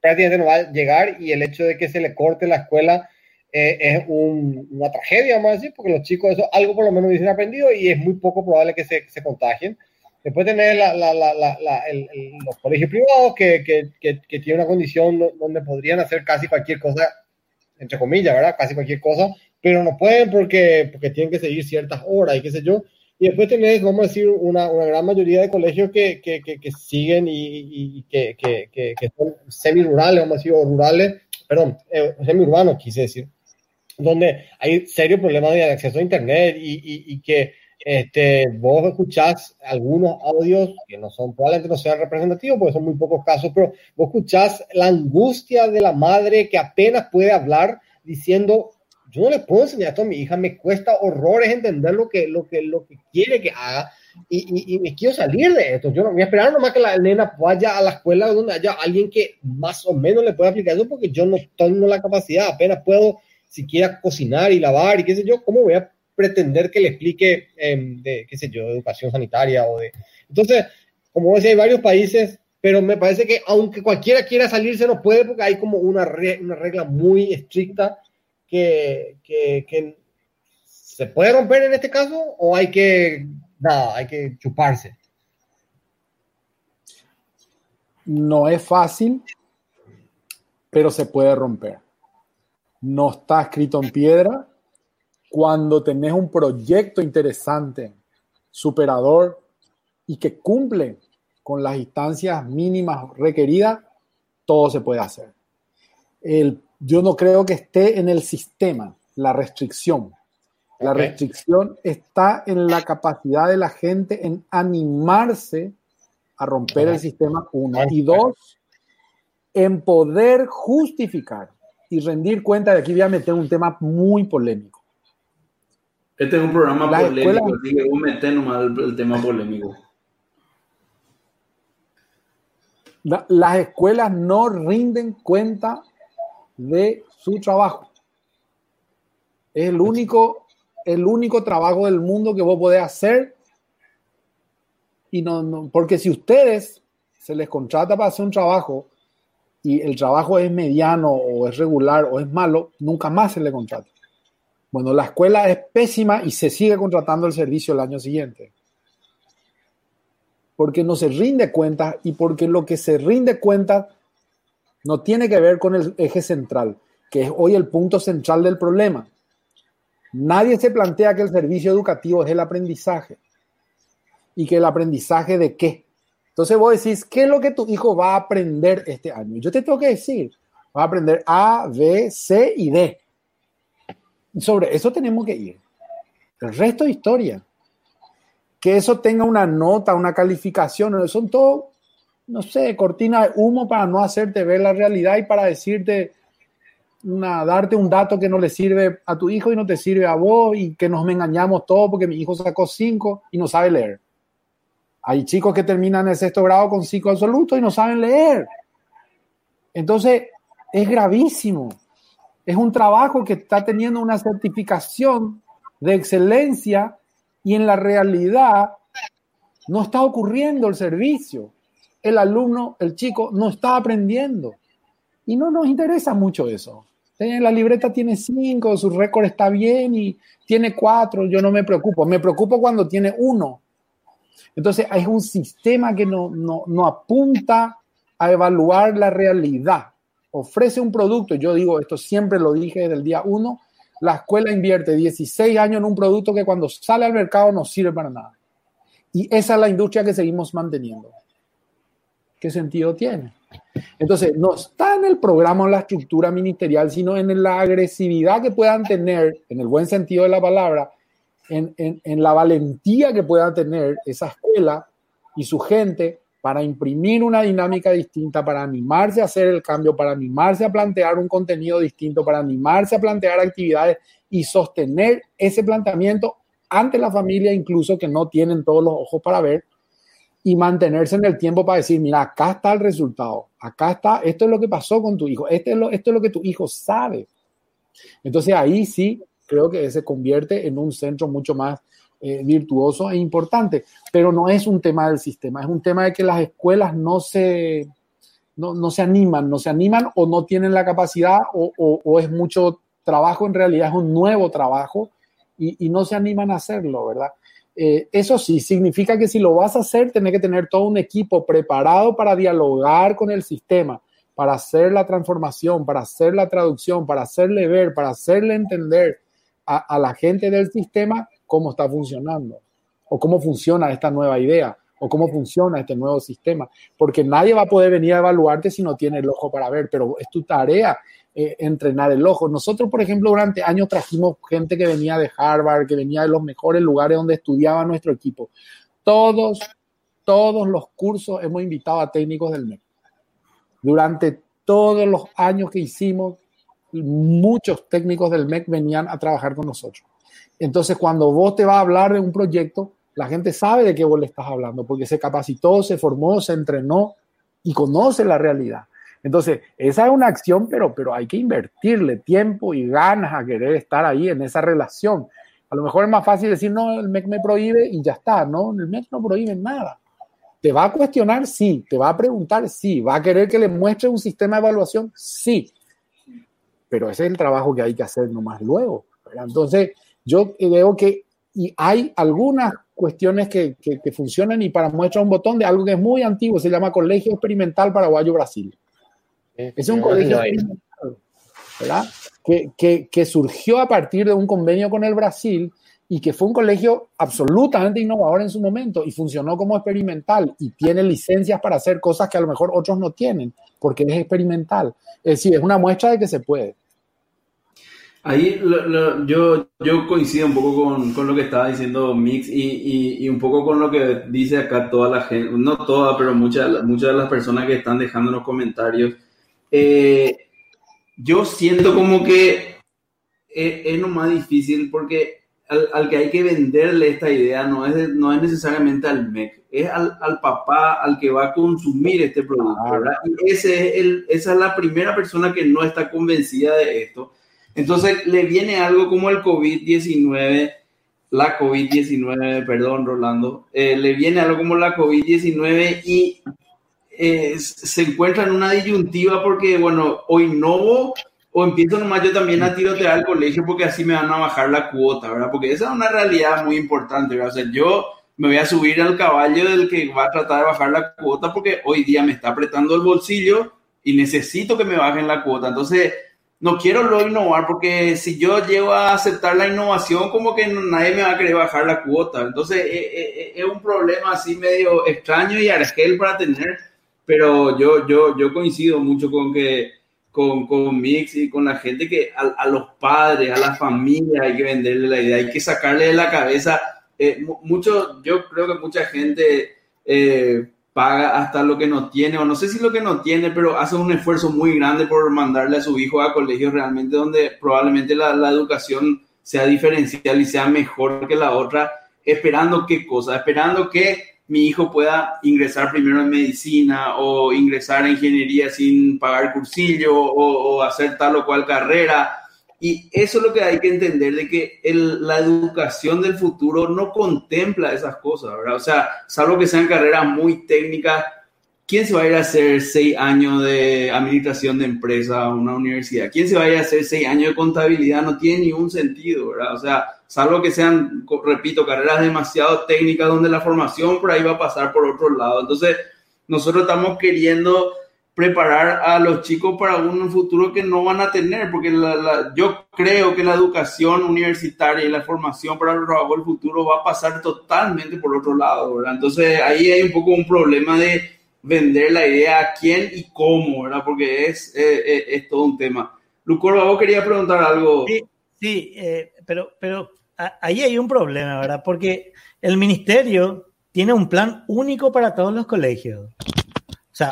prácticamente no va a llegar y el hecho de que se le corte la escuela eh, es una tragedia, vamos a porque los chicos eso algo por lo menos dicen aprendido y es muy poco probable que se, se contagien. Después tener la, la, la, el, los colegios privados que, que, que, tienen una condición donde podrían hacer casi cualquier cosa, entre comillas, ¿verdad? Casi cualquier cosa, pero no pueden porque, porque tienen que seguir ciertas horas y qué sé yo. Y después tenés, vamos a decir, una, una gran mayoría de colegios que, que, que, siguen y, y que, son semi-rurales, vamos a decir, o rurales, perdón, eh, semi-urbanos, quise decir donde hay serios problemas de acceso a Internet y, y, que este, vos escuchás algunos audios que no son, probablemente no sean representativos porque son muy pocos casos, pero vos escuchás la angustia de la madre que apenas puede hablar diciendo, yo no le puedo enseñar esto a mi hija, me cuesta horrores entender lo que, lo que, lo que quiere que haga y, y, me quiero salir de esto. Yo no voy a esperar nomás que la nena vaya a la escuela donde haya alguien que más o menos le pueda aplicar eso porque yo no tengo la capacidad, apenas puedo siquiera cocinar y lavar y qué sé yo, ¿cómo voy a pretender que le explique em, de, qué sé yo, educación sanitaria o de... Entonces, como decía, hay varios países, pero me parece que aunque cualquiera quiera salirse no puede porque hay como una, una regla muy estricta que, que, que, se puede romper en este caso o hay que, nada, hay que chuparse. No es fácil, pero se puede romper no está escrito en piedra. Cuando tenés un proyecto interesante, superador y que cumple con las instancias mínimas requeridas, todo se puede hacer. El, yo no creo que esté en el sistema la restricción. La restricción está en la capacidad de la gente en animarse a romper el sistema, uno. Y dos, en poder justificar y rendir cuenta de aquí voy a meter un tema muy polémico. Este es un programa polémico, así que voy a meter nomás el, tema polémico. las escuelas no rinden cuenta de su trabajo. Es el único, el único trabajo del mundo que vos podés hacer. Y no, no, porque si ustedes se les contrata para hacer un trabajo y el trabajo es mediano o es regular o es malo, nunca más se le contrata. Bueno, la escuela es pésima y se sigue contratando el servicio el año siguiente. Porque no se rinde cuenta y porque lo que se rinde cuenta no tiene que ver con el eje central, que es hoy el punto central del problema. Nadie se plantea que el servicio educativo es el aprendizaje. ¿Y que el aprendizaje de qué? Entonces vos decís, ¿qué es lo que tu hijo va a aprender este año? Yo te tengo que decir, va a aprender A, B, C y D. Sobre eso tenemos que ir. El resto de historia. Que eso tenga una nota, una calificación, son todo, no sé, cortina de humo para no hacerte ver la realidad y para decirte, una, darte un dato que no le sirve a tu hijo y no te sirve a vos y que nos engañamos todos porque mi hijo sacó cinco y no sabe leer. Hay chicos que terminan el sexto grado con cinco absolutos y no saben leer. Entonces, es gravísimo. Es un trabajo que está teniendo una certificación de excelencia y en la realidad no está ocurriendo el servicio. El alumno, el chico, no está aprendiendo. Y no nos interesa mucho eso. La libreta tiene cinco, su récord está bien y tiene cuatro, yo no me preocupo. Me preocupo cuando tiene uno entonces, es un sistema que no, no, apunta a evaluar la realidad. Ofrece un producto, yo digo, esto siempre lo dije desde el día uno, la escuela invierte 16 años en un producto que cuando sale al mercado no sirve para nada. Y esa es la industria que seguimos manteniendo. ¿Qué sentido tiene? Entonces, no está en el programa o la estructura ministerial, sino en la agresividad que puedan tener, en el buen sentido de la palabra, en, en la valentía que pueda tener esa escuela y su gente para imprimir una dinámica distinta, para animarse a hacer el cambio, para animarse a plantear un contenido distinto, para animarse a plantear actividades y sostener ese planteamiento ante la familia, incluso que no tienen todos los ojos para ver, y mantenerse en el tiempo para decir, mira, acá está el resultado, acá está, esto es lo que pasó con tu hijo, esto es lo, esto es lo que tu hijo sabe. Entonces ahí sí creo que se convierte en un centro mucho más eh, virtuoso e importante, pero no es un tema del sistema, es un tema de que las escuelas no se, no, no se animan, no se animan o no tienen la capacidad o, o, es mucho trabajo, en realidad es un nuevo trabajo y, y no se animan a hacerlo, ¿verdad? Eh, eso sí, significa que si lo vas a hacer, tenés que tener todo un equipo preparado para dialogar con el sistema, para hacer la transformación, para hacer la traducción, para hacerle ver, para hacerle entender a, la gente del sistema cómo está funcionando o cómo funciona esta nueva idea o cómo funciona este nuevo sistema, porque nadie va a poder venir a evaluarte si no tiene el ojo para ver, pero es tu tarea eh, entrenar el ojo. Nosotros, por ejemplo, durante años trajimos gente que venía de Harvard, que venía de los mejores lugares donde estudiaba nuestro equipo. Todos, todos los cursos hemos invitado a técnicos del MEC. Durante todos los años que hicimos, muchos técnicos del MEC venían a trabajar con nosotros. Entonces, cuando vos te vas a hablar de un proyecto, la gente sabe de qué vos le estás hablando, porque se capacitó, se formó, se entrenó y conoce la realidad. Entonces, esa es una acción, pero, pero hay que invertirle tiempo y ganas a querer estar ahí en esa relación. A lo mejor es más fácil decir, no, el MEC me prohíbe y ya está, no, el MEC no prohíbe nada. ¿Te va a cuestionar? Sí. ¿Te va a preguntar? Sí. ¿Va a querer que le muestre un sistema de evaluación? Sí. Pero ese es el trabajo que hay que hacer nomás luego. Entonces, yo veo que y hay algunas cuestiones que, que, que funcionan y para muestra un botón de algo que es muy antiguo, se llama Colegio Experimental Paraguayo Brasil. Es un colegio ¿verdad? Que, que, surgió a partir de un convenio con el Brasil y que fue un colegio absolutamente innovador en su momento y funcionó como experimental y tiene licencias para hacer cosas que a lo mejor otros no tienen porque es experimental. Es decir, es una muestra de que se puede. Ahí yo, yo coincido un poco con, con, lo que estaba diciendo Mix y, y, y, un poco con lo que dice acá toda la gente, no toda, pero muchas, muchas de las personas que están dejando los comentarios eh, yo siento como que es, lo más difícil porque al, que hay que venderle esta idea no es, no es necesariamente al MEC, es al, al, papá al que va a consumir este producto, ¿verdad? Y ese es el, esa es la primera persona que no está convencida de esto. Entonces le viene algo como el COVID-19, la COVID-19, perdón, Rolando, eh, le viene algo como la COVID-19 y eh, se encuentra en una disyuntiva porque, bueno, o innovo o empiezo nomás yo también a tirotear al colegio porque así me van a bajar la cuota, ¿verdad? Porque esa es una realidad muy importante, ¿verdad? O sea, yo me voy a subir al caballo del que va a tratar de bajar la cuota porque hoy día me está apretando el bolsillo y necesito que me bajen la cuota. Entonces, no quiero lo innovar porque si yo llego a aceptar la innovación, como que nadie me va a querer bajar la cuota. Entonces, eh, eh, es un problema así medio extraño y argel para tener pero yo, yo, yo coincido mucho con que con, con Mix y con la gente que a, los padres, a la familia hay que venderle la idea, hay que sacarle de la cabeza. Eh, mucho, yo creo que mucha gente eh, paga hasta lo que no tiene, o no sé si lo que no tiene, pero hace un esfuerzo muy grande por mandarle a su hijo a colegios realmente donde probablemente la, la educación sea diferencial y sea mejor que la otra, esperando qué cosa, esperando que mi hijo pueda ingresar primero en medicina o ingresar en ingeniería sin pagar cursillo o, hacer tal o cual carrera. Y eso es lo que hay que entender, de que la educación del futuro no contempla esas cosas, ¿verdad? O sea, salvo que sean carreras muy técnicas, ¿quién se va a ir a hacer seis años de administración de empresa a una universidad? ¿Quién se va a ir a hacer seis años de contabilidad? No tiene ningún sentido, ¿verdad? O sea, salvo que sean, repito, carreras demasiado técnicas donde la formación por ahí va a pasar por otro lado. Entonces, nosotros estamos queriendo preparar a los chicos para un futuro que no van a tener, porque yo creo que la educación universitaria y la formación para el trabajo del futuro va a pasar totalmente por otro lado, ¿verdad? Entonces ahí hay un poco un problema de vender la idea a quién y cómo, ¿verdad? Porque es, es, todo un tema. Lucor, vos quería preguntar algo. Sí, sí pero, pero ahí hay un problema, ¿verdad? Porque el ministerio tiene un plan único para todos los colegios. O sea,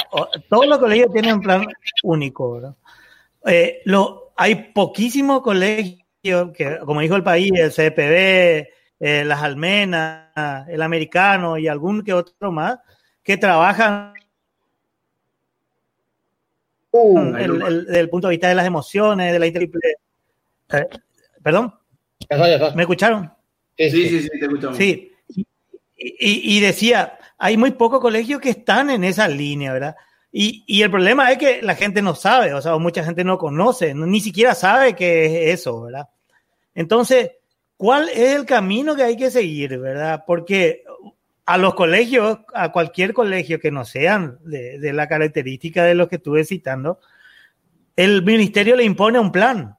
todos los colegios tienen un plan único, ¿verdad? Eh, lo, hay poquísimos colegios que, como dijo el país, el CPB, eh, las Almenas, el Americano y algún que otro más, que trabajan uh, desde el punto de vista de las emociones, de la inteligencia. Eh, ¿Perdón? ¿Me escucharon? Sí, sí, sí, te escuchamos. Sí. Y, y, decía, hay muy pocos colegios que están en esa línea, ¿verdad? Y, y, el problema es que la gente no sabe, o sea, mucha gente no conoce, ni siquiera sabe qué es eso, ¿verdad? Entonces, ¿cuál es el camino que hay que seguir, verdad? Porque a los colegios, a cualquier colegio que no sean de, de la característica de los que estuve citando, el ministerio le impone un plan.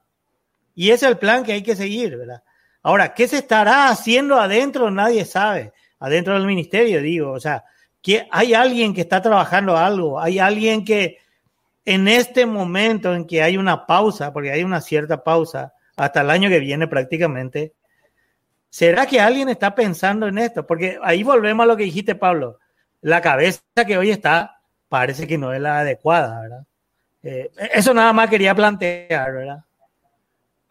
Y ese es el plan que hay que seguir, ¿verdad? Ahora, ¿qué se estará haciendo adentro? Nadie sabe. Adentro del ministerio, digo, o sea, que hay alguien que está trabajando algo, hay alguien que en este momento en que hay una pausa, porque hay una cierta pausa hasta el año que viene prácticamente, ¿será que alguien está pensando en esto? Porque ahí volvemos a lo que dijiste, Pablo, la cabeza que hoy está parece que no es la adecuada, ¿verdad? Eh, eso nada más quería plantear, ¿verdad?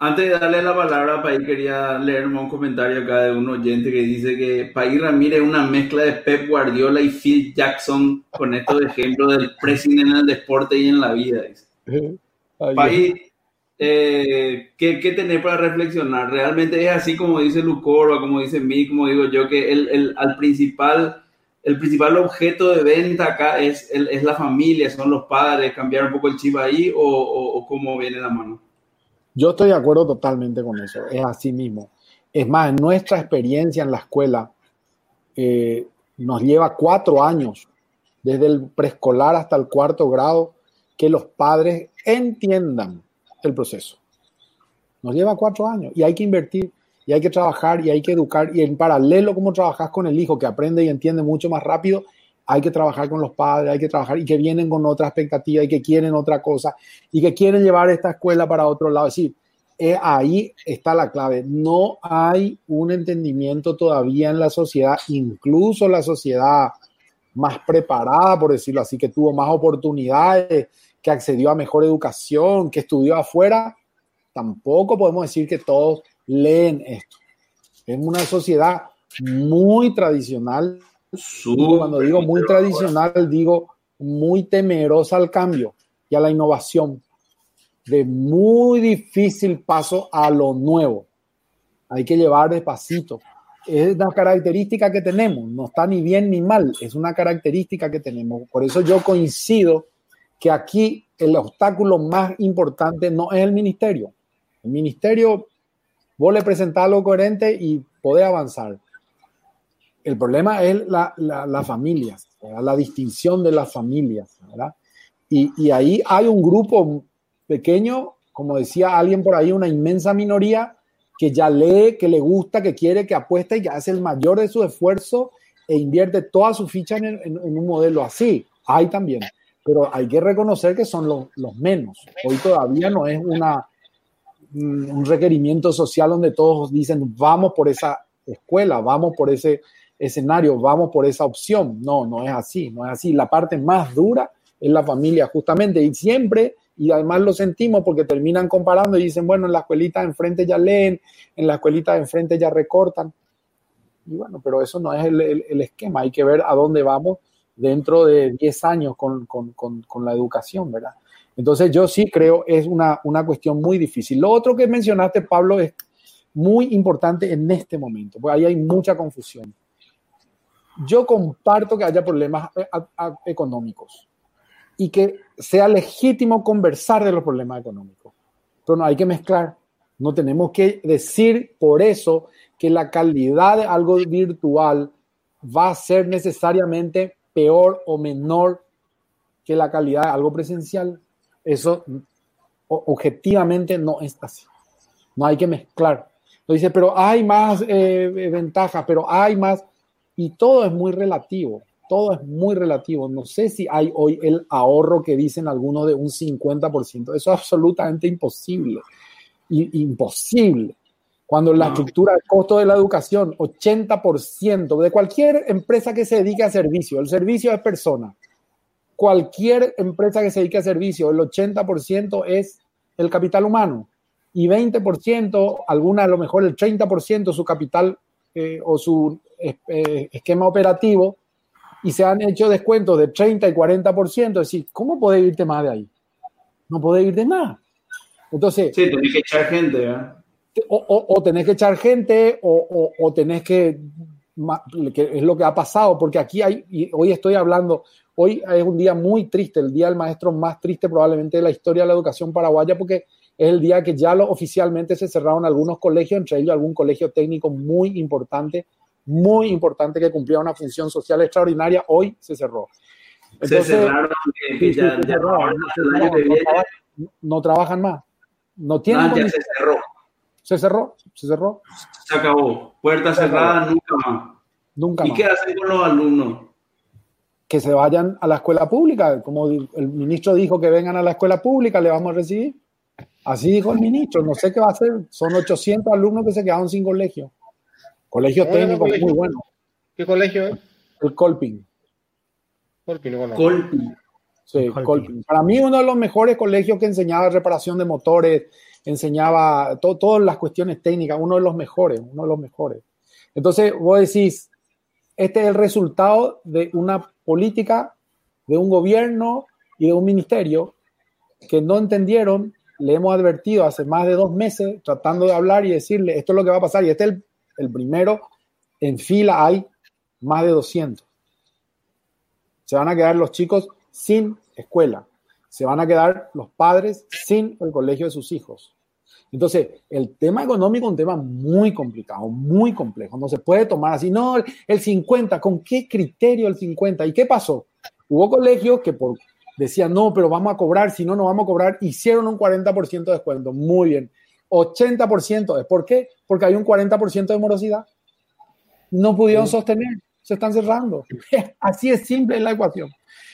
Antes de darle la palabra a País, quería leer un comentario acá de un oyente que dice que País Ramírez es una mezcla de Pep Guardiola y Phil Jackson con estos ejemplos del presidente en el deporte y en la vida. País, eh, ¿qué, ¿qué tenés para reflexionar? ¿Realmente es así como dice Lucoro, como dice mí, como digo yo, que el, el, al principal, el principal objeto de venta acá es, es la familia, son los padres, cambiar un poco el chip ahí o, o, o cómo viene la mano? Yo estoy de acuerdo totalmente con eso, es así mismo. Es más, nuestra experiencia en la escuela eh, nos lleva cuatro años, desde el preescolar hasta el cuarto grado, que los padres entiendan el proceso. Nos lleva cuatro años y hay que invertir y hay que trabajar y hay que educar y en paralelo como trabajas con el hijo que aprende y entiende mucho más rápido, hay que trabajar con los padres, hay que trabajar y que vienen con otra expectativa y que quieren otra cosa y que quieren llevar esta escuela para otro lado. Es decir, eh, ahí está la clave. No hay un entendimiento todavía en la sociedad, incluso la sociedad más preparada, por decirlo así, que tuvo más oportunidades, que accedió a mejor educación, que estudió afuera, tampoco podemos decir que todos leen esto. Es una sociedad muy tradicional cuando digo muy tradicional, digo muy temerosa al cambio y a la innovación, de muy difícil paso a lo nuevo. Hay que llevar despacito. Es una característica que tenemos, no está ni bien ni mal, es una característica que tenemos. Por eso yo coincido que aquí el obstáculo más importante no es el ministerio. El ministerio, vos le presentás lo coherente y podés avanzar. El problema es la, la, familia, la distinción de las familias. Y, y, ahí hay un grupo pequeño, como decía alguien por ahí, una inmensa minoría que ya lee, que le gusta, que quiere, que apuesta y que hace el mayor de su esfuerzo e invierte toda su ficha en, un modelo así. Hay también, pero hay que reconocer que son los, los menos. Hoy todavía no es una, un requerimiento social donde todos dicen vamos por esa escuela, vamos por ese escenario, vamos por esa opción. No, no es así, no es así. La parte más dura es la familia, justamente, y siempre, y además lo sentimos porque terminan comparando y dicen, bueno, en la escuelita de enfrente ya leen, en la escuelita de enfrente ya recortan. Y bueno, pero eso no es el, esquema, hay que ver a dónde vamos dentro de 10 años con, la educación, ¿verdad? Entonces yo sí creo es una, una cuestión muy difícil. Lo otro que mencionaste, Pablo, es muy importante en este momento, porque ahí hay mucha confusión yo comparto que haya problemas eh, económicos y que sea legítimo conversar de los problemas económicos, pero no hay que mezclar. No tenemos que decir por eso que la calidad de algo virtual va a ser necesariamente peor o menor que la calidad de algo presencial. Eso objetivamente no es así. No hay que mezclar. Lo dice, pero hay más eh, ventajas, pero hay más y todo es muy relativo. todo es muy relativo. No sé si hay hoy el ahorro que dicen algunos de un 50%. Eso es absolutamente imposible. Y, imposible. Cuando la estructura de costo de la educación, 80% de cualquier empresa que se dedique a servicio, el servicio es persona. Cualquier empresa que se dedique a servicio, el 80% es el capital humano y 20%, alguna a lo mejor el 30% su capital eh, o su eh, esquema operativo y se han hecho descuentos de 30 y 40%. Es decir, ¿cómo puede irte más de ahí? No puede irte más. Entonces. Sí, tenés que echar gente, O, tenés que echar gente o, o, tenés que, que. Es lo que ha pasado, porque aquí hay. Y hoy estoy hablando. Hoy es un día muy triste, el día del maestro más triste probablemente de la historia de la educación paraguaya, porque es el día que ya lo, oficialmente se cerraron algunos colegios, entre ellos algún colegio técnico muy importante muy importante que cumplía una función social extraordinaria, hoy se cerró. se cerraron, no, trabajan más. No tienen. ya se cerró. Se cerró, se cerró. Se acabó. Puerta cerrada, nunca más. Nunca ¿Y qué hacen con los alumnos? Que se vayan a la escuela pública. Como el ministro dijo que vengan a la escuela pública, le vamos a recibir. Así dijo el ministro. No sé qué va a hacer. Son 800 alumnos que se quedaron sin colegio. Colegio técnico muy bueno. ¿Qué colegio es? El Colping. Colping, no Colping. Sí, Colping. Para mí uno de los mejores colegios que enseñaba reparación de motores, enseñaba todas las cuestiones técnicas, uno de los mejores, uno de los mejores. Entonces, vos decís, este es el resultado de una política, de un gobierno y de un ministerio que no entendieron, le hemos advertido hace más de dos meses, tratando de hablar y decirle, esto es lo que va a pasar, y este es el el primero, en fila hay más de 200. Se van a quedar los chicos sin escuela. Se van a quedar los padres sin el colegio de sus hijos. Entonces, el tema económico es un tema muy complicado, muy complejo. No se puede tomar así, no, el 50, ¿con qué criterio el 50? ¿Y qué pasó? Hubo colegios que por, decían, no, pero vamos a cobrar, si no, no vamos a cobrar, hicieron un 40% de descuento. Muy bien. 80% es. ¿Por qué? Porque hay un 40% de morosidad. No pudieron sostener, se están cerrando. Así es simple la ecuación.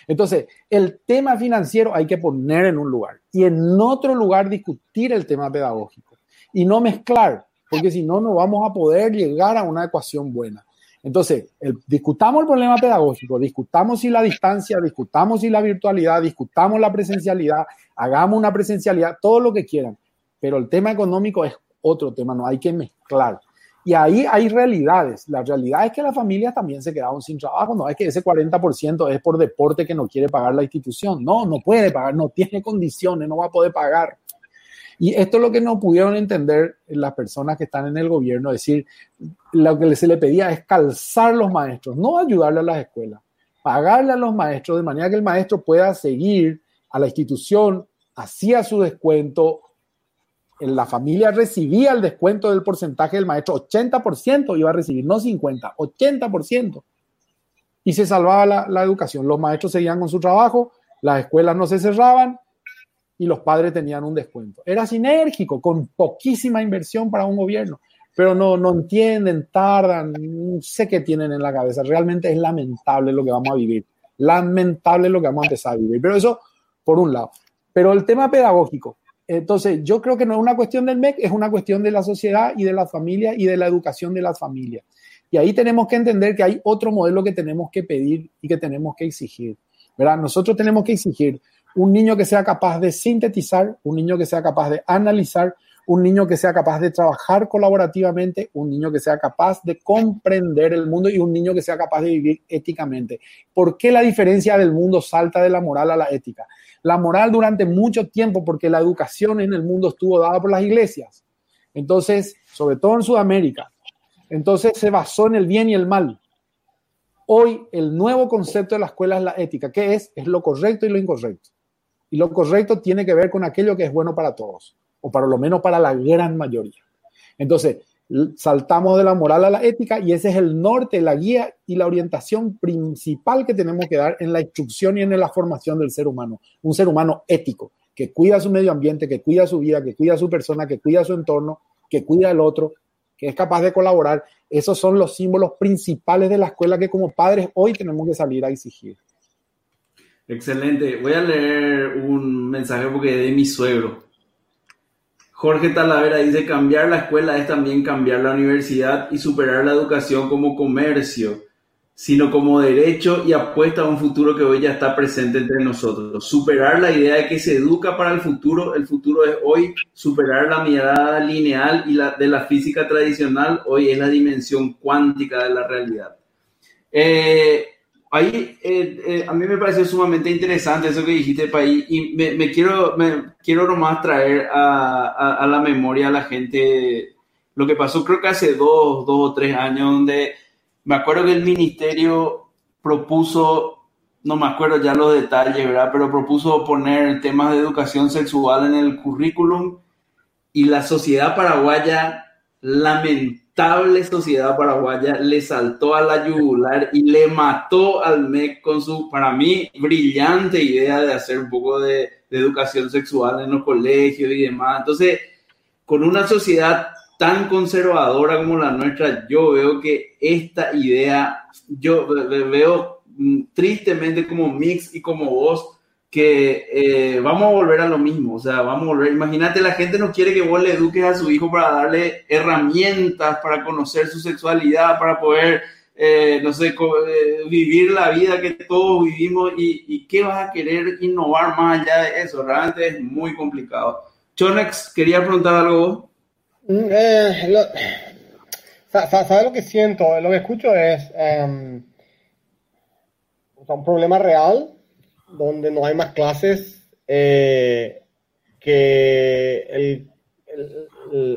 Entonces, el tema financiero hay que poner en un lugar y en otro lugar discutir el tema pedagógico y no mezclar, porque si no, no vamos a poder llegar a una ecuación buena. Entonces, discutamos el problema pedagógico, discutamos si la distancia, discutamos si la virtualidad, discutamos la presencialidad, hagamos una presencialidad, todo lo que quieran pero el tema económico es otro tema, no hay que mezclar. Y ahí hay realidades. La realidad es que las familias también se quedaron sin trabajo. No es que ese 40% es por deporte que no quiere pagar la institución. No, no puede pagar, no tiene condiciones, no va a poder pagar. Y esto es lo que no pudieron entender las personas que están en el gobierno. Decir, lo que se le pedía es calzar los maestros, no ayudarle a las escuelas, pagarle a los maestros de manera que el maestro pueda seguir a la institución, hacía su descuento, la familia recibía el descuento del porcentaje del maestro, 80% iba a recibir, no 50, 80%. Y se salvaba la, educación. Los maestros seguían con su trabajo, las escuelas no se cerraban y los padres tenían un descuento. Era sinérgico, con poquísima inversión para un gobierno, pero no, no entienden, tardan, no sé qué tienen en la cabeza. Realmente es lamentable lo que vamos a vivir. Lamentable lo que vamos a empezar a vivir. Pero eso, por un lado. Pero el tema pedagógico, entonces, yo creo que no es una cuestión del MEC, es una cuestión de la sociedad y de la familia y de la educación de las familias. Y ahí tenemos que entender que hay otro modelo que tenemos que pedir y que tenemos que exigir. ¿verdad? Nosotros tenemos que exigir un niño que sea capaz de sintetizar, un niño que sea capaz de analizar, un niño que sea capaz de trabajar colaborativamente, un niño que sea capaz de comprender el mundo y un niño que sea capaz de vivir éticamente. ¿Por qué la diferencia del mundo salta de la moral a la ética? la moral durante mucho tiempo, porque la educación en el mundo estuvo dada por las iglesias. Entonces, sobre todo en Sudamérica, entonces se basó en el bien y el mal. Hoy el nuevo concepto de la escuela es la ética. ¿Qué es? Es lo correcto y lo incorrecto. Y lo correcto tiene que ver con aquello que es bueno para todos, o para lo menos para la gran mayoría. Entonces, saltamos de la moral a la ética y ese es el norte, la guía y la orientación principal que tenemos que dar en la instrucción y en la formación del ser humano. Un ser humano ético, que cuida su medio ambiente, que cuida su vida, que cuida su persona, que cuida su entorno, que cuida al otro que es capaz de colaborar. Esos son los símbolos principales de la escuela que como padres hoy tenemos que salir a exigir. Excelente. Voy a leer un mensaje porque de mi suegro. Jorge Talavera dice, cambiar la escuela es también cambiar la universidad y superar la educación como comercio sino como derecho y apuesta a un futuro que hoy ya está presente entre nosotros. Superar la idea de que se educa para el futuro, el futuro es hoy, superar la mirada lineal y la, de la física tradicional, hoy es la dimensión cuántica de la realidad. Eh, ahí eh, eh, a mí me pareció sumamente interesante eso que dijiste, Paí, y me, quiero, me quiero nomás traer a, a, la memoria a la gente lo que pasó creo que hace dos, dos o tres años, donde me acuerdo que el ministerio propuso, no me acuerdo ya los detalles, ¿verdad? Pero propuso poner temas de educación sexual en el currículum y la sociedad paraguaya, lamentable sociedad paraguaya, le saltó a la yugular y le mató al MEC con su, para mí, brillante idea de hacer un poco de, de educación sexual en los colegios y demás. Entonces, con una sociedad tan conservadora como la nuestra, yo veo que esta idea, yo veo mm, tristemente como Mix y como vos, que eh, vamos a volver a lo mismo, o sea, vamos a volver, imagínate, la gente no quiere que vos le eduques a su hijo para darle herramientas para conocer su sexualidad, para poder, eh, no sé, eh, vivir la vida que todos vivimos y, qué vas a querer innovar más allá de eso, realmente es muy complicado. Chonex, quería preguntar algo Mm, eh, ¿Sabes lo que siento? Lo que escucho es em, un problema real donde no hay más clases eh, que el,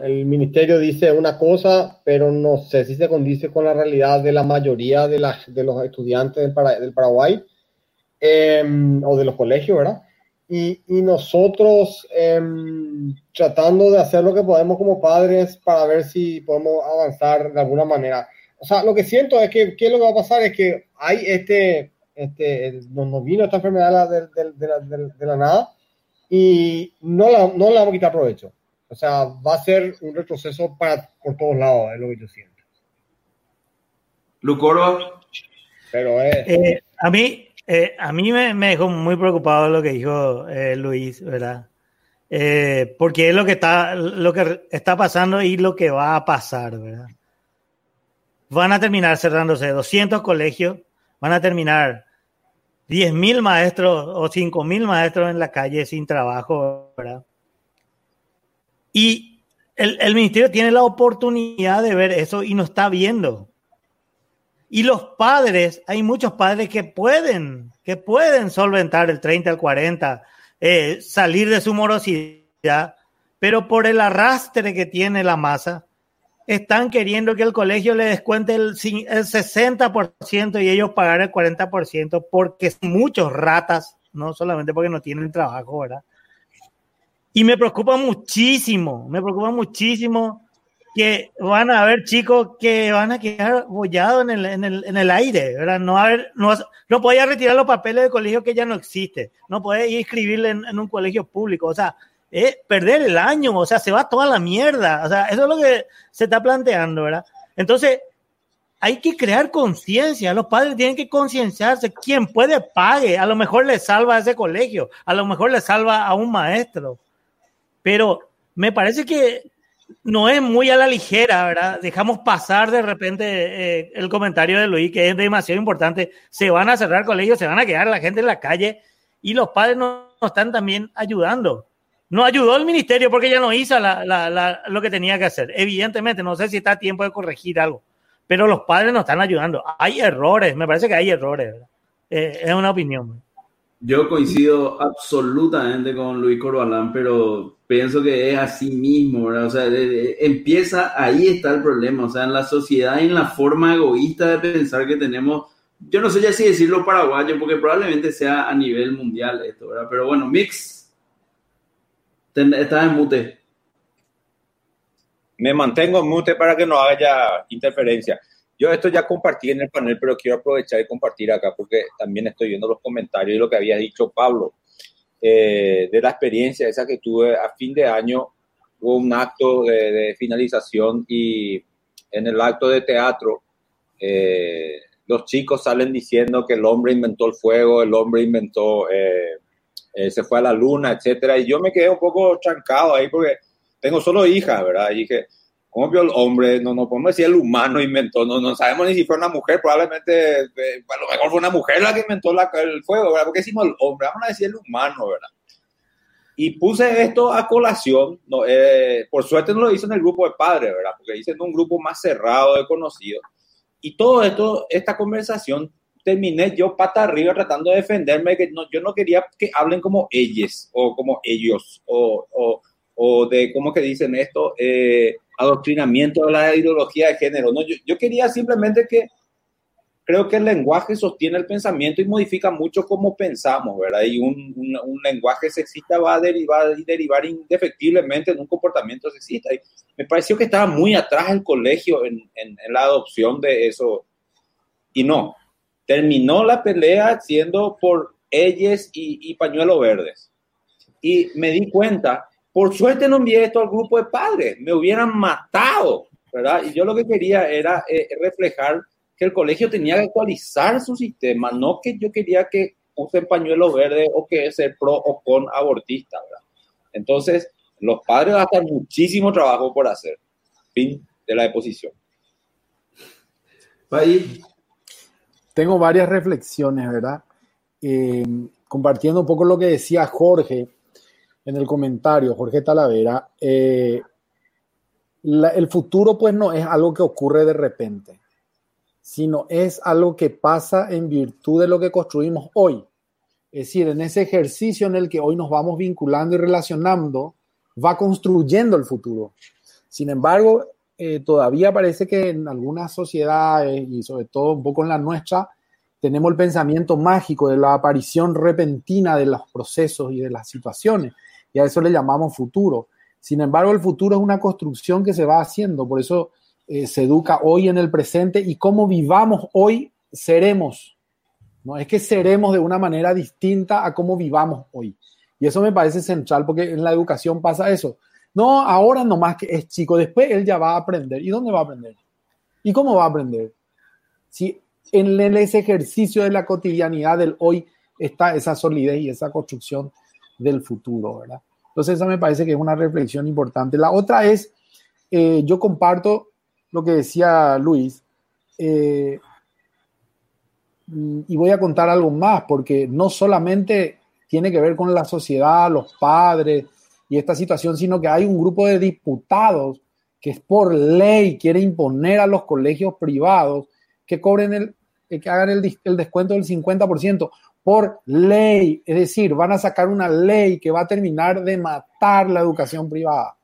el, ministerio dice una cosa, pero no sé si se condice con la realidad de la mayoría de, de los estudiantes del, del Paraguay em, o de los colegios, ¿verdad? y, y nosotros em, tratando de hacer lo que podemos como padres para ver si podemos avanzar de alguna manera. O sea, lo que siento es que, ¿qué lo que va a pasar? Es que hay este, este, nos vino esta enfermedad de, de, de, de la nada y no la, no la vamos a quitar provecho. O sea, va a ser un retroceso para, por todos lados, es lo que yo siento. Lucoro. Pero es... Eh, a mí, eh, a mí me, dejó muy preocupado lo que dijo eh, Luis, ¿verdad? Eh, porque es lo que, está, lo que está pasando y lo que va a pasar, ¿verdad? Van a terminar cerrándose 200 colegios, van a terminar 10.000 maestros o 5.000 maestros en la calle sin trabajo, ¿verdad? Y el, el ministerio tiene la oportunidad de ver eso y no está viendo. Y los padres, hay muchos padres que pueden, que pueden solventar el 30 al 40, eh, salir de su morosidad, pero por el arrastre que tiene la masa, están queriendo que el colegio le descuente el, el 60% y ellos pagar el 40% porque muchos ratas, no solamente porque no tienen trabajo, ¿verdad? Y me preocupa muchísimo, me preocupa muchísimo que van a haber chicos que van a quedar bollados en el, en el, en el aire, ¿verdad? No, haber, no, no podía retirar los papeles del colegio que ya no existe, no puede ir a inscribirle en, en, un colegio público, o sea, perder el año, o sea, se va toda la mierda, o sea, eso es lo que se está planteando, ¿verdad? Entonces, hay que crear conciencia, los padres tienen que concienciarse, quien puede pague, a lo mejor le salva a ese colegio, a lo mejor le salva a un maestro, pero me parece que no es muy a la ligera, ¿verdad? Dejamos pasar de repente eh, el comentario de Luis, que es demasiado importante. Se van a cerrar colegios, se van a quedar la gente en la calle y los padres no, están también ayudando. No ayudó el ministerio porque ya no hizo la, la, lo que tenía que hacer. Evidentemente, no sé si está a tiempo de corregir algo, pero los padres no están ayudando. Hay errores, me parece que hay errores. Eh, es una opinión. Yo coincido absolutamente con Luis Corbalán, pero pienso que es así mismo. O sea, empieza, ahí está el problema, o sea, en la sociedad y en la forma egoísta de pensar que tenemos, yo no sé ya si decirlo paraguayo, porque probablemente sea a nivel mundial esto, ¿verdad? Pero bueno, Mix, estás en mute. Me mantengo en mute para que no haya interferencia. Yo esto ya compartí en el panel, pero quiero aprovechar y compartir acá porque también estoy viendo los comentarios y lo que había dicho Pablo eh, de la experiencia esa que tuve a fin de año hubo un acto de, finalización y en el acto de teatro eh, los chicos salen diciendo que el hombre inventó el fuego, el hombre inventó, eh, eh, se fue a la luna, etcétera, y yo me quedé un poco trancado ahí porque tengo solo hijas, ¿verdad? Y dije, ¿cómo vio el hombre? No, no podemos decir el humano inventó, no, no sabemos ni si fue una mujer, probablemente, a lo mejor fue una mujer la que inventó el fuego, ¿verdad? Porque decimos el hombre, vamos a decir el humano, ¿verdad? Y puse esto a colación, no, eh, por suerte no lo hice en el grupo de padres, ¿verdad? Porque hice en un grupo más cerrado de conocidos. Y todo esto, esta conversación, terminé yo pata arriba tratando de defenderme, que no, yo no quería que hablen como ellos o como ellos, o, o, o de, ¿cómo que dicen esto? Eh, adoctrinamiento de la ideología de género. No, yo, yo quería simplemente que creo que el lenguaje sostiene el pensamiento y modifica mucho cómo pensamos, ¿verdad? Y un, un, lenguaje sexista va a derivar derivar indefectiblemente en un comportamiento sexista. Y me pareció que estaba muy atrás el colegio en, en, la adopción de eso. Y no, terminó la pelea siendo por ellos y, y pañuelos verdes. Y me di cuenta, por suerte no envié esto al grupo de padres, me hubieran matado, ¿verdad? Y yo lo que quería era eh, reflejar que el colegio tenía que actualizar su sistema, no que yo quería que usen pañuelo verde o que ser pro o con abortista, ¿verdad? Entonces, los padres estar muchísimo trabajo por hacer. Fin de la deposición. Tengo varias reflexiones, ¿verdad? Eh, compartiendo un poco lo que decía Jorge en el comentario, Jorge Talavera, eh, el futuro pues no es algo que ocurre de repente sino es algo que pasa en virtud de lo que construimos hoy. Es decir, en ese ejercicio en el que hoy nos vamos vinculando y relacionando, va construyendo el futuro. Sin embargo, eh, todavía parece que en algunas sociedades, y sobre todo un poco en la nuestra, tenemos el pensamiento mágico de la aparición repentina de los procesos y de las situaciones, y a eso le llamamos futuro. Sin embargo, el futuro es una construcción que se va haciendo, por eso eh, se educa hoy en el presente y cómo vivamos hoy seremos. No es que seremos de una manera distinta a cómo vivamos hoy. Y eso me parece central porque en la educación pasa eso. No, ahora nomás que es chico, después él ya va a aprender. ¿Y dónde va a aprender? ¿Y cómo va a aprender? Si en ese ejercicio de la cotidianidad del hoy está esa solidez y esa construcción del futuro, ¿verdad? Entonces, esa me parece que es una reflexión importante. La otra es, eh, yo comparto lo que decía Luis. Eh, y voy a contar algo más, porque no solamente tiene que ver con la sociedad, los padres y esta situación, sino que hay un grupo de diputados que es por ley quiere imponer a los colegios privados que cobren el, que hagan el, el descuento del 50% por ley. Es decir, van a sacar una ley que va a terminar de matar la educación privada.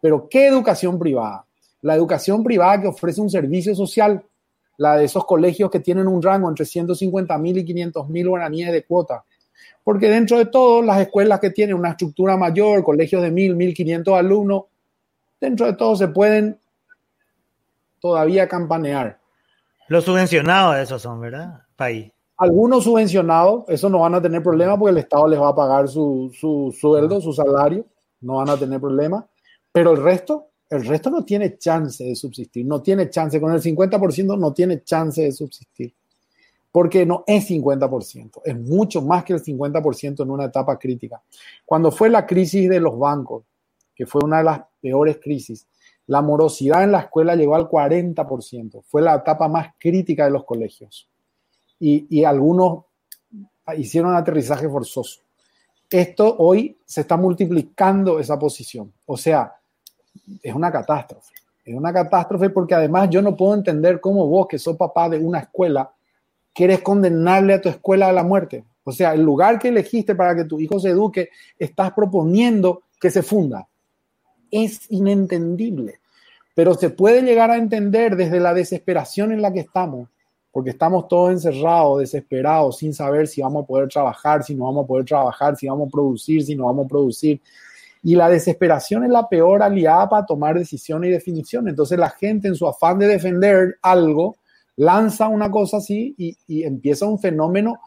Pero ¿qué educación privada? la educación privada que ofrece un servicio social, la de esos colegios que tienen un rango entre 150 mil y 500 mil guaraníes de cuota. Porque dentro de todo, las escuelas que tienen una estructura mayor, colegios de mil, mil quinientos alumnos, dentro de todo se pueden todavía campanear. Los subvencionados esos son, ¿verdad? País. Algunos subvencionados, eso no van a tener problema porque el Estado les va a pagar su, su sueldo, su salario, no van a tener problema. Pero el resto, el resto no tiene chance de subsistir, no tiene chance, con el 50% no tiene chance de subsistir, porque no es 50%, es mucho más que el 50% en una etapa crítica. Cuando fue la crisis de los bancos, que fue una de las peores crisis, la morosidad en la escuela llegó al 40%, fue la etapa más crítica de los colegios. Y, y algunos hicieron aterrizaje forzoso. Esto hoy se está multiplicando esa posición. O sea, es una catástrofe. Es una catástrofe porque además yo no puedo entender cómo vos, que sos papá de una escuela, quieres condenarle a tu escuela a la muerte. O sea, el lugar que elegiste para que tu hijo se eduque, estás proponiendo que se funda. Es inentendible. Pero se puede llegar a entender desde la desesperación en la que estamos, porque estamos todos encerrados, desesperados, sin saber si vamos a poder trabajar, si no vamos a poder trabajar, si vamos a producir, si no vamos a producir, y la desesperación es la peor aliada para tomar decisiones y definiciones. Entonces la gente en su afán de defender algo lanza una cosa así y, empieza un fenómeno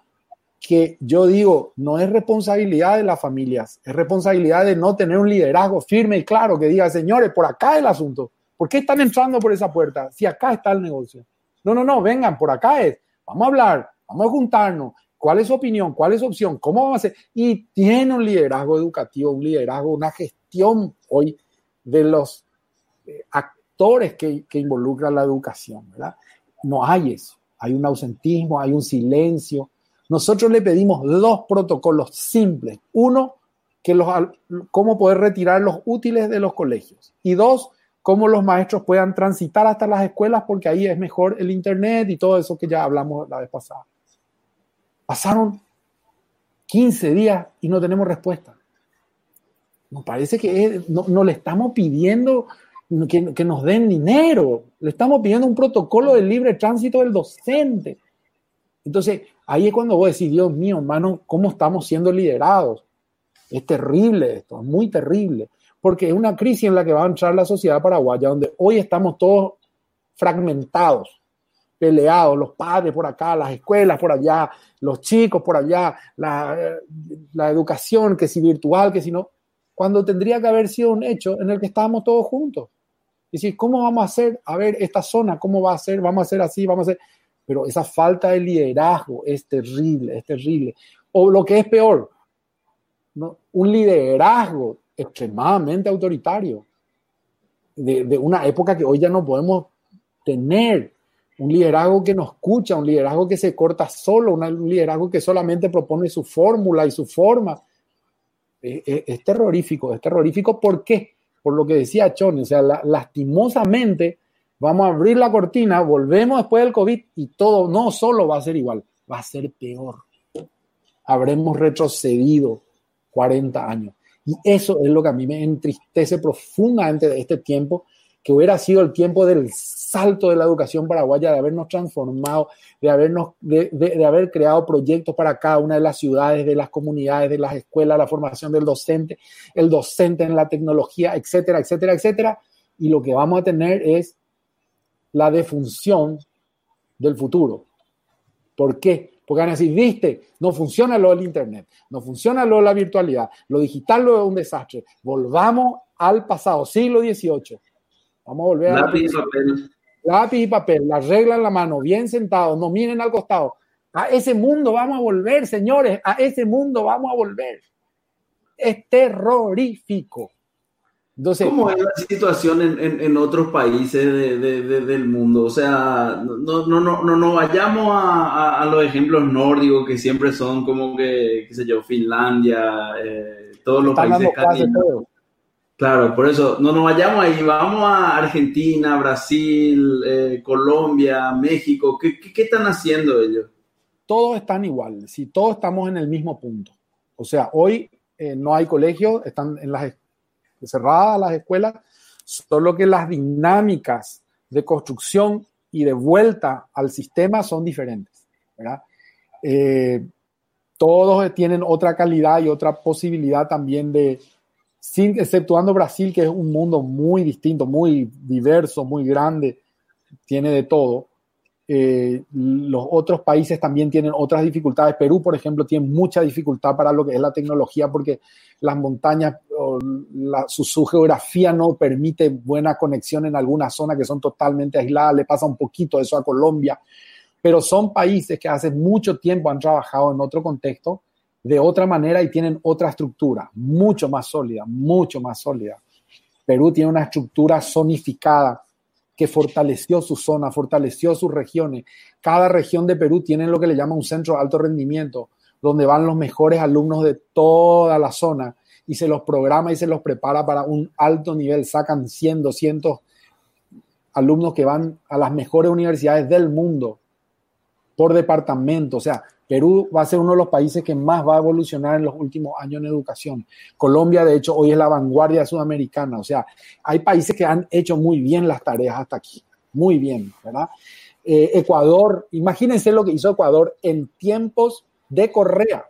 que yo digo, no es responsabilidad de las familias, es responsabilidad de no tener un liderazgo firme y claro que diga, señores, por acá el asunto. ¿Por qué están entrando por esa puerta? Si acá está el negocio. No, no, no, vengan, por acá es. Vamos a hablar, vamos a juntarnos. ¿Cuál es su opinión? ¿Cuál es su opción? ¿Cómo vamos a hacer? Y tiene un liderazgo educativo, un liderazgo, una gestión hoy de los eh, actores que, que involucran la educación, ¿verdad? No hay eso. Hay un ausentismo, hay un silencio. Nosotros le pedimos dos protocolos simples. Uno, que los, cómo poder retirar los útiles de los colegios. Y dos, cómo los maestros puedan transitar hasta las escuelas, porque ahí es mejor el Internet y todo eso que ya hablamos la vez pasada. Pasaron 15 días y no tenemos respuesta. Nos parece que no, le estamos pidiendo que, nos den dinero, le estamos pidiendo un protocolo de libre tránsito del docente. Entonces, ahí es cuando vos decís, Dios mío, hermano, ¿cómo estamos siendo liderados? Es terrible esto, es muy terrible porque es una crisis en la que va a entrar la sociedad paraguaya, donde hoy estamos todos fragmentados, peleados, los padres por acá, las escuelas por allá, los chicos por allá, la, educación, que si virtual, que si no, cuando tendría que haber sido un hecho en el que estábamos todos juntos. Decir, ¿cómo vamos a hacer? A ver, esta zona, ¿cómo va a ser? Vamos a hacer así, vamos a hacer. Pero esa falta de liderazgo es terrible, es terrible. O lo que es peor, un liderazgo extremadamente autoritario, de, una época que hoy ya no podemos tener. Un liderazgo que no escucha, un liderazgo que se corta solo, un liderazgo que solamente propone su fórmula y su forma. Es, terrorífico, es terrorífico. ¿Por qué? Por lo que decía Choni, o sea, lastimosamente vamos a abrir la cortina, volvemos después del COVID y todo no solo va a ser igual, va a ser peor. Habremos retrocedido 40 años. Y eso es lo que a mí me entristece profundamente de este tiempo, que hubiera sido el tiempo del salto de la educación paraguaya, de habernos transformado, de, habernos, de, haber creado proyectos para cada una de las ciudades, de las comunidades, de las escuelas, la formación del docente, el docente en la tecnología, etcétera, etcétera, etcétera. Y lo que vamos a tener es la defunción del futuro. ¿Por qué? Porque van a decir, viste, no funciona lo del Internet, no funciona lo de la virtualidad, lo digital lo es un desastre. Volvamos al pasado, siglo XVIII. Vamos a volver a... Lápiz y papel. Lápiz y papel, la regla en la mano, bien sentados, no miren al costado. A ese mundo vamos a volver, señores, a ese mundo vamos a volver. Es terrorífico. ¿Cómo es la situación en, en, otros países de, de, del mundo? O sea, no, no, no, no, no vayamos a, a, los ejemplos nórdicos que siempre son como que, qué sé yo, Finlandia, eh, todos los países Claro, por eso, no nos vayamos ahí, vamos a Argentina, Brasil, eh, Colombia, México, ¿Qué, ¿qué, están haciendo ellos? Todos están igual, si todos estamos en el mismo punto. O sea, hoy eh, no hay colegios, están en las cerradas las escuelas, solo que las dinámicas de construcción y de vuelta al sistema son diferentes. Eh, todos tienen otra calidad y otra posibilidad también de, sin, exceptuando Brasil, que es un mundo muy distinto, muy diverso, muy grande, tiene de todo. Eh, los otros países también tienen otras dificultades. Perú, por ejemplo, tiene mucha dificultad para lo que es la tecnología porque las montañas, su, geografía no permite buena conexión en algunas zonas que son totalmente aisladas. Le pasa un poquito eso a Colombia, pero son países que hace mucho tiempo han trabajado en otro contexto de otra manera y tienen otra estructura, mucho más sólida, mucho más sólida. Perú tiene una estructura zonificada que fortaleció su zona, fortaleció sus regiones. Cada región de Perú tiene lo que le llama un centro de alto rendimiento, donde van los mejores alumnos de toda la zona y se los programa y se los prepara para un alto nivel. Sacan 100, 200 alumnos que van a las mejores universidades del mundo por departamento. O sea, Perú va a ser uno de los países que más va a evolucionar en los últimos años en educación. Colombia, de hecho, hoy es la vanguardia sudamericana. O sea, hay países que han hecho muy bien las tareas hasta aquí. Muy bien, ¿verdad? Eh, Ecuador, imagínense lo que hizo Ecuador en tiempos de Correa.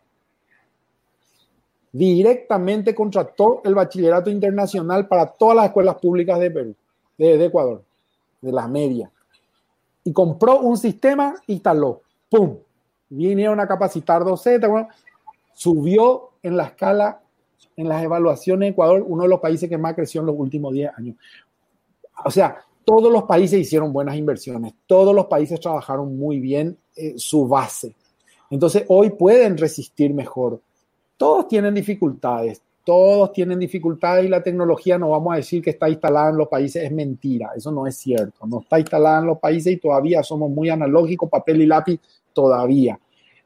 Directamente contrató el bachillerato internacional para todas las escuelas públicas de Perú, de, de Ecuador, de las medias. Y compró un sistema, instaló. ¡Pum! Vinieron a capacitar docentes, bueno, subió en la escala, en las evaluaciones de Ecuador, uno de los países que más creció en los últimos 10 años. O sea, todos los países hicieron buenas inversiones, todos los países trabajaron muy bien eh, su base. Entonces, hoy pueden resistir mejor. Todos tienen dificultades, todos tienen dificultades y la tecnología no vamos a decir que está instalada en los países, es mentira, eso no es cierto, no está instalada en los países y todavía somos muy analógicos, papel y lápiz todavía,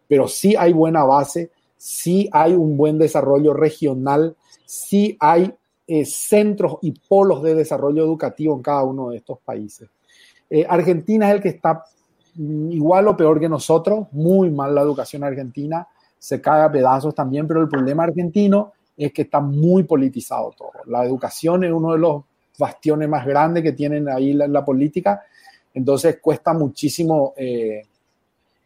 pero sí hay buena base, sí hay un buen desarrollo regional, sí hay eh, centros y polos de desarrollo educativo en cada uno de estos países. Eh, Argentina es el que está mm, igual o peor que nosotros, muy mal la educación argentina, se cae a pedazos también, pero el problema argentino es que está muy politizado todo. La educación es uno de los bastiones más grandes que tienen ahí en la, política, entonces cuesta muchísimo eh,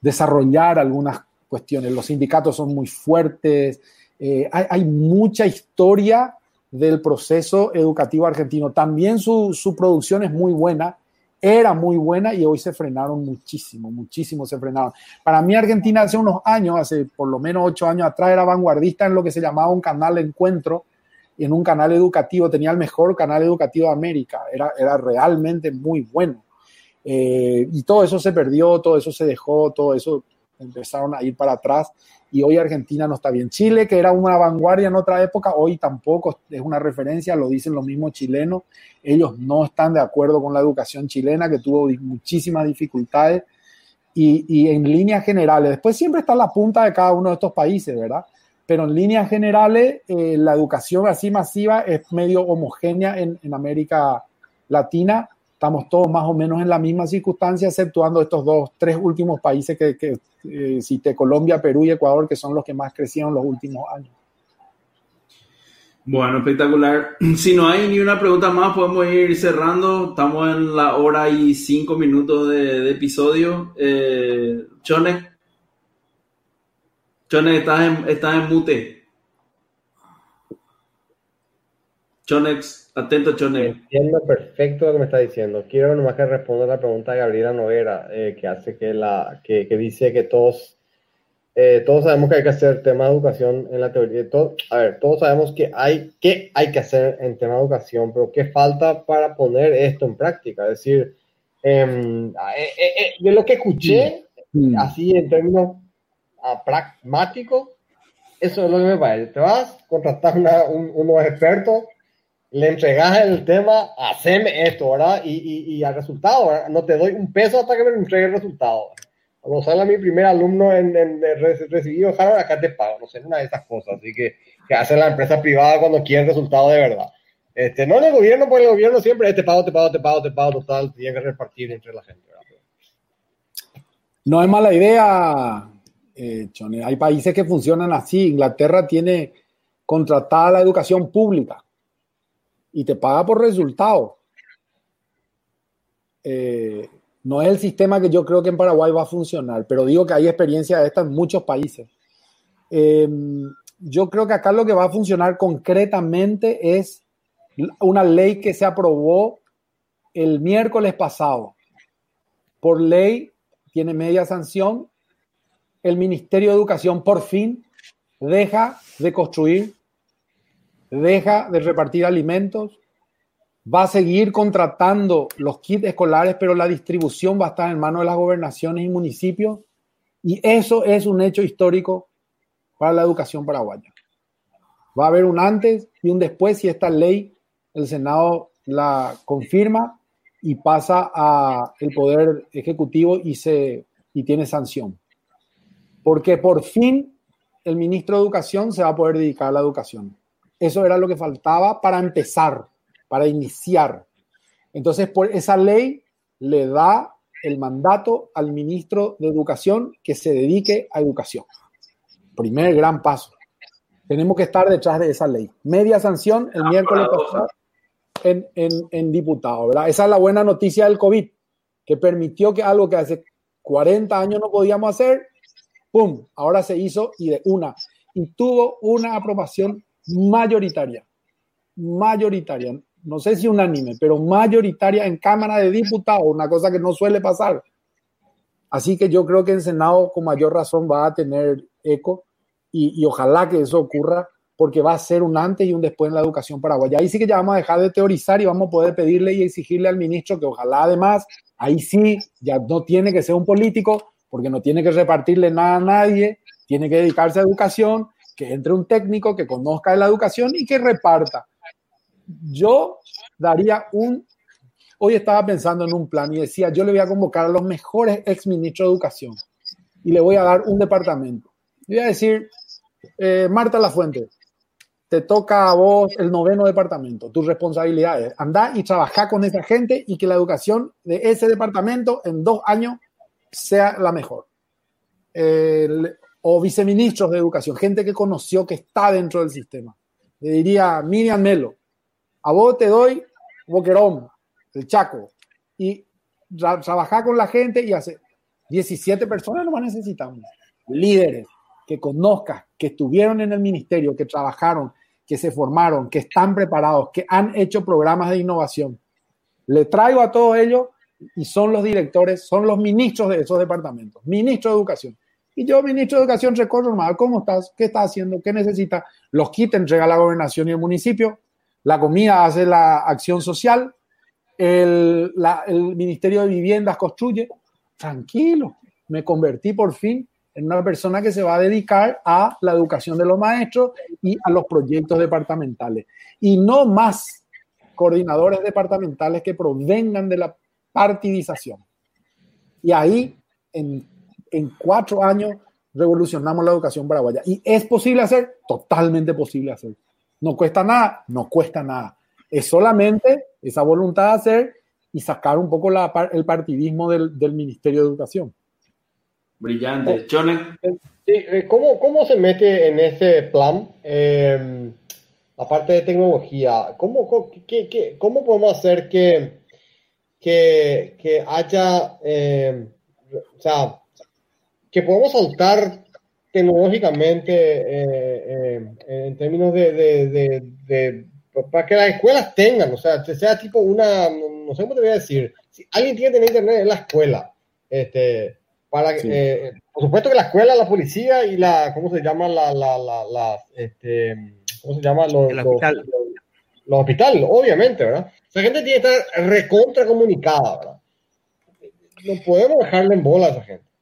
desarrollar algunas cuestiones. Los sindicatos son muy fuertes, eh, hay, mucha historia del proceso educativo argentino. También su, su producción es muy buena, era muy buena y hoy se frenaron muchísimo, muchísimo se frenaron. Para mí Argentina hace unos años, hace por lo menos ocho años atrás, era vanguardista en lo que se llamaba un canal de encuentro, en un canal educativo, tenía el mejor canal educativo de América, era, era realmente muy bueno. Eh, y todo eso se perdió, todo eso se dejó, todo eso empezaron a ir para atrás y hoy Argentina no está bien. Chile, que era una vanguardia en otra época, hoy tampoco es una referencia, lo dicen los mismos chilenos. Ellos no están de acuerdo con la educación chilena, que tuvo muchísimas dificultades. Y, en líneas generales, después siempre está la punta de cada uno de estos países, ¿verdad? Pero en líneas generales, eh, la educación así masiva es medio homogénea en, en América Latina estamos todos más o menos en la misma circunstancia, exceptuando estos dos, tres últimos países que, que eh, Colombia, Perú y Ecuador, que son los que más crecieron los últimos años. Bueno, espectacular. Si no hay ni una pregunta más, podemos ir cerrando. Estamos en la hora y cinco minutos de, episodio. Eh, Chone. Chone, estás en, estás en mute. Chonex, atento Chonex. Entiendo perfecto lo que me está diciendo. Quiero nomás que responda la pregunta de Gabriela Noguera, eh, que hace que la, que, que dice que todos, eh, todos sabemos que hay que hacer tema de educación en la teoría. Todo, a ver, todos sabemos que hay, que hay que hacer en tema de educación, pero ¿qué falta para poner esto en práctica? Es decir, em, eh, de lo que escuché, así en términos ah, pragmáticos, eso es lo que me parece. Te vas, contratar una, unos expertos le entregas el tema, haceme esto, ¿verdad? Y, y, y al resultado, ¿verdad? No te doy un peso hasta que me entregue el resultado. Sale mi primer alumno en, en, recibido acá te pago, no sé, una de esas cosas. Así que, que hace la empresa privada cuando quiere el resultado de verdad. Este, no en el gobierno, porque el gobierno siempre es te pago, te pago, te pago, te pago, total, tiene que repartir entre la gente. ¿verdad? No es mala idea, eh. Hay países que funcionan así. Inglaterra tiene contratada la educación pública y te paga por resultado. Eh, no es el sistema que yo creo que en Paraguay va a funcionar, pero digo que hay experiencia de esta en muchos países. Eh, yo creo que acá lo que va a funcionar concretamente es una ley que se aprobó el miércoles pasado. Por ley tiene media sanción. El Ministerio de Educación por fin deja de construir deja de repartir alimentos, va a seguir contratando los kits escolares, pero la distribución va a estar en manos de las gobernaciones y municipios. Y eso es un hecho histórico para la educación paraguaya. Va a haber un antes y un después si esta ley el Senado la confirma y pasa a el poder ejecutivo y se y tiene sanción. Porque por fin el ministro de Educación se va a poder dedicar a la educación. Eso era lo que faltaba para empezar, para iniciar. Entonces, por esa ley le da el mandato al ministro de Educación que se dedique a educación. Primer gran paso. Tenemos que estar detrás de esa ley. Media sanción el miércoles pasado en, en, en diputado, ¿verdad? Esa es la buena noticia del COVID, que permitió que algo que hace 40 años no podíamos hacer, ¡pum! Ahora se hizo y de una. Y tuvo una aprobación mayoritaria, mayoritaria, no sé si unánime, pero mayoritaria en Cámara de Diputados, una cosa que no suele pasar. Así que yo creo que el Senado con mayor razón va a tener eco y, y ojalá que eso ocurra porque va a ser un antes y un después en la educación paraguaya. Ahí sí que ya vamos a dejar de teorizar y vamos a poder pedirle y exigirle al ministro que ojalá además, ahí sí, ya no tiene que ser un político, porque no tiene que repartirle nada a nadie, tiene que dedicarse a educación, entre un técnico que conozca la educación y que reparta. Yo daría un, hoy estaba pensando en un plan y decía, yo le voy a convocar a los mejores ex ministros de educación y le voy a dar un departamento. Voy a decir, eh, Marta Lafuente, te toca a vos el noveno departamento. Tu responsabilidad es andar y trabajar con esa gente y que la educación de ese departamento en dos años sea la mejor. O viceministros de educación, gente que conoció que está dentro del sistema. Le diría, Miriam Melo, a vos te doy Boquerón, el Chaco, y trabajar con la gente y hacer 17 personas no más necesitamos. Líderes que conozcas, que estuvieron en el ministerio, que trabajaron, que se formaron, que están preparados, que han hecho programas de innovación. Le traigo a todos ellos y son los directores, son los ministros de esos departamentos, ministro de educación. Y yo, ministro de educación, recorro normal, ¿cómo estás? ¿Qué estás haciendo? ¿Qué necesitas? Los kits entrega la gobernación y el municipio, la comida hace la acción social, el, el Ministerio de Viviendas construye. Tranquilo, me convertí por fin en una persona que se va a dedicar a la educación de los maestros y a los proyectos departamentales. Y no más coordinadores departamentales que provengan de la partidización. Y ahí, en, en cuatro años, revolucionamos la educación paraguaya. ¿Y es posible hacer? Totalmente posible hacer. No cuesta nada, no cuesta nada. Es solamente esa voluntad de hacer y sacar un poco la, el partidismo del, del Ministerio de Educación. Brillante. Chone. Eh, ¿cómo, ¿Cómo se mete en ese plan eh, la parte de tecnología? ¿Cómo, qué, qué, cómo podemos hacer que, que, que haya, eh, o sea, que podamos saltar tecnológicamente en términos de, de, de, para que las escuelas tengan, o sea, que sea tipo una, no sé cómo te voy a decir, si alguien tiene que tener internet en la escuela, este, para, eh, por supuesto que la escuela, la policía y la, ¿cómo se llama? La, la, la, este, ¿cómo se llama? Los, El hospital. Los, hospitales, obviamente, ¿verdad? Esa gente tiene que estar recontra comunicada, ¿verdad? No podemos dejarle en bola a esa gente.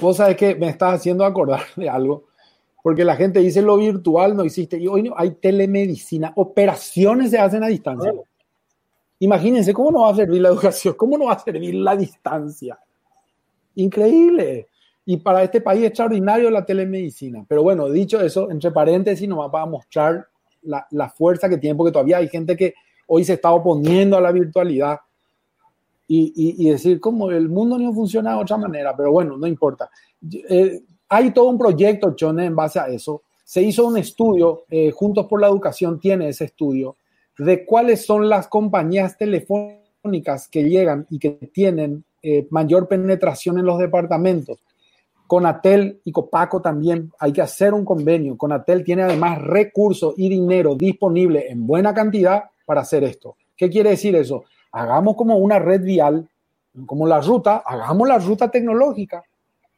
Vos sabés que me estás haciendo acordar de algo, porque la gente dice lo virtual no existe, y hoy no, hay telemedicina, operaciones se hacen a distancia. Imagínense, ¿cómo no va a servir la educación? ¿Cómo no va a servir la distancia? Increíble. Y para este país extraordinario la telemedicina. Pero bueno, dicho eso, entre paréntesis, nos va a mostrar la, la, fuerza que tiene, porque todavía hay gente que hoy se está oponiendo a la virtualidad y, decir, como el mundo no funciona de otra manera, pero bueno, no importa. Eh, hay todo un proyecto, Chone, en base a eso. Se hizo un estudio, eh, Juntos por la Educación tiene ese estudio, de cuáles son las compañías telefónicas que llegan y que tienen eh, mayor penetración en los departamentos. Conatel y Copaco también hay que hacer un convenio. Conatel tiene además recursos y dinero disponible en buena cantidad para hacer esto. ¿Qué quiere decir eso? Hagamos como una red vial, como la ruta, hagamos la ruta tecnológica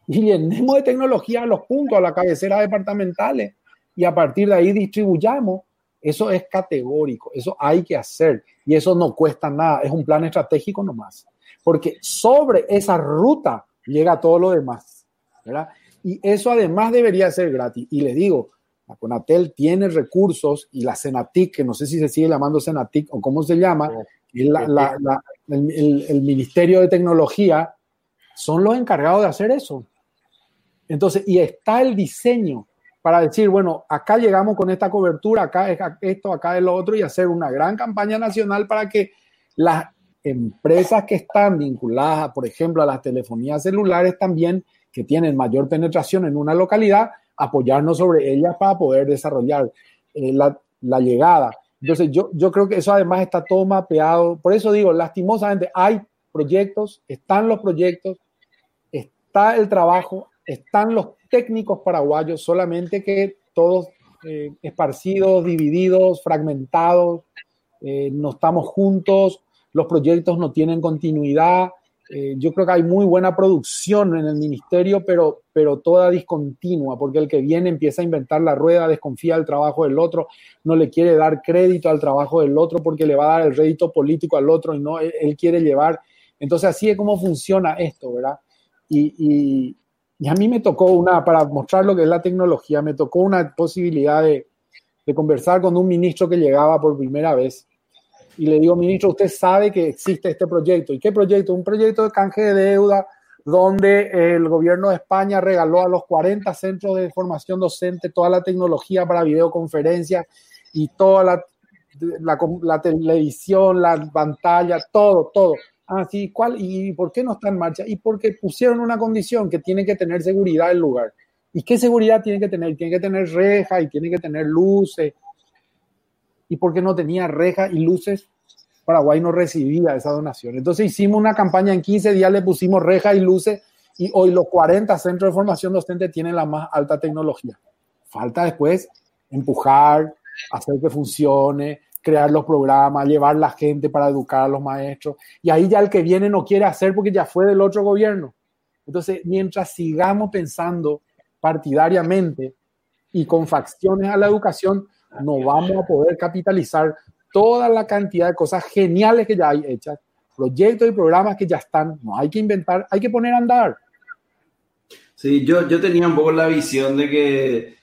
y llenemos de tecnología a los puntos, a la cabecera departamentales y a partir de ahí distribuyamos. Eso es categórico, eso hay que hacer y eso no cuesta nada, es un plan estratégico nomás porque sobre esa ruta llega todo lo demás, ¿verdad? Y eso además debería ser gratis. Y les digo, la Conatel tiene recursos y la Senatic, que no sé si se sigue llamando Senatic o cómo se llama, el, el, Ministerio de Tecnología, son los encargados de hacer eso. Entonces, y está el diseño para decir, bueno, acá llegamos con esta cobertura, acá es esto, acá es lo otro, y hacer una gran campaña nacional para que las empresas que están vinculadas, por ejemplo, a las telefonías celulares también, que tienen mayor penetración en una localidad, apoyarnos sobre ellas para poder desarrollar eh, la, la, llegada. Entonces, yo, yo creo que eso además está todo mapeado. Por eso digo, lastimosamente, hay proyectos, están los proyectos, está el trabajo, están los técnicos paraguayos, solamente que todos eh, esparcidos, divididos, fragmentados, eh, no estamos juntos, los proyectos no tienen continuidad, eh, yo creo que hay muy buena producción en el ministerio, pero, pero toda discontinua, porque el que viene empieza a inventar la rueda, desconfía del trabajo del otro, no le quiere dar crédito al trabajo del otro porque le va a dar el rédito político al otro y no, él, quiere llevar. Entonces así es como funciona esto, ¿verdad? Y, y, y, a mí me tocó una, para mostrar lo que es la tecnología, me tocó una posibilidad de, de conversar con un ministro que llegaba por primera vez y le digo, ministro, usted sabe que existe este proyecto. ¿Y qué proyecto? Un proyecto de canje de deuda donde el gobierno de España regaló a los 40 centros de formación docente toda la tecnología para videoconferencias y toda la, la, televisión, la pantalla, todo, todo. Ah, sí, ¿cuál? ¿Y por qué no está en marcha? Y porque pusieron una condición que tiene que tener seguridad el lugar. ¿Y qué seguridad tiene que tener? Tiene que tener reja y tiene que tener luces y porque no tenía reja y luces, Paraguay no recibía esa donación. Entonces hicimos una campaña en 15 días, le pusimos reja y luces y hoy los 40 centros de formación docente tienen la más alta tecnología. Falta después empujar, hacer que funcione, crear los programas, llevar la gente para educar a los maestros. Y ahí ya el que viene no quiere hacer porque ya fue del otro gobierno. Entonces, mientras sigamos pensando partidariamente y con facciones a la educación, no vamos a poder capitalizar toda la cantidad de cosas geniales que ya hay hechas, proyectos y programas que ya están, no hay que inventar, hay que poner a andar. Sí, yo, yo tenía un poco la visión de que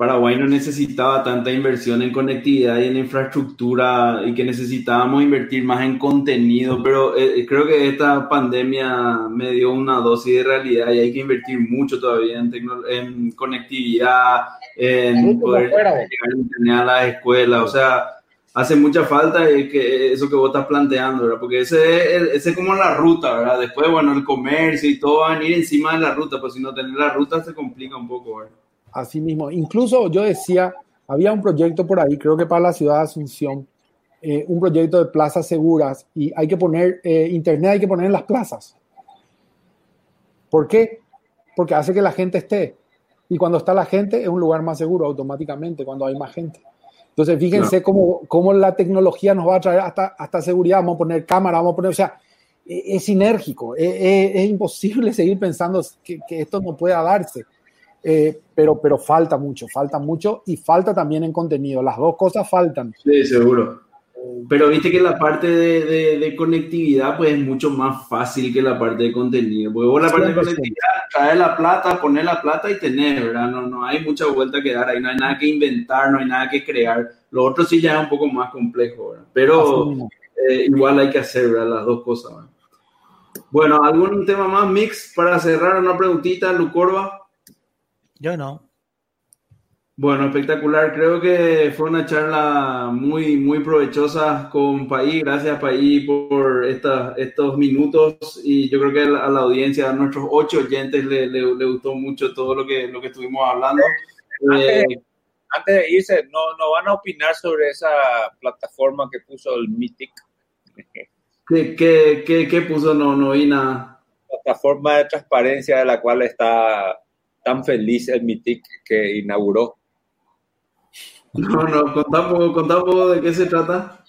Paraguay no necesitaba tanta inversión en conectividad y en infraestructura y que necesitábamos invertir más en contenido, pero eh, creo que esta pandemia me dio una dosis de realidad y hay que invertir mucho todavía en, en conectividad, en poder llegar a las escuelas, o sea, hace mucha falta que eso que vos estás planteando, ¿verdad? Porque ese, ese es como la ruta, ¿verdad? Después, bueno, el comercio y todo va a venir encima de la ruta, pues si no tener la ruta se complica un poco, ¿verdad? Así mismo, incluso yo decía, había un proyecto por ahí, creo que para la ciudad de Asunción, eh, un proyecto de plazas seguras y hay que poner, eh, internet hay que poner en las plazas. ¿Por qué? Porque hace que la gente esté. Y cuando está la gente es un lugar más seguro automáticamente, cuando hay más gente. Entonces, fíjense cómo, cómo, la tecnología nos va a traer hasta, hasta seguridad. Vamos a poner cámara, vamos a poner, o sea, e, es, sinérgico. Es, es, es, imposible seguir pensando que, que, esto no pueda darse. Eh, pero, pero falta mucho, falta mucho y falta también en contenido. Las dos cosas faltan. Sí, seguro. Pero viste que la parte de, de, conectividad pues es mucho más fácil que la parte de contenido. Porque vos la parte de conectividad, traer la plata, poner la plata y tener, ¿verdad? No, no hay mucha vuelta que dar ahí, no hay nada que inventar, no hay nada que crear. Lo otro sí ya es un poco más complejo, ¿verdad? Pero eh, igual hay que hacer, ¿verdad? Las dos cosas, ¿verdad? Bueno, ¿algún tema más, Mix, para cerrar una preguntita, Lucorba? Yo no. Bueno, espectacular. Creo que fue una charla muy, muy provechosa con Paí. Gracias, Paí, por esta, estos minutos. Y yo creo que a la audiencia, a nuestros ocho oyentes, le, le, gustó mucho todo lo que, lo que estuvimos hablando. Antes, eh, antes de irse, ¿no, ¿no van a opinar sobre esa plataforma que puso el Mythic? ¿Qué, qué, qué, qué puso? No, no vi nada. Plataforma de transparencia de la cual está tan feliz el MITIC que inauguró. No, no, contamos, contamos de qué se trata.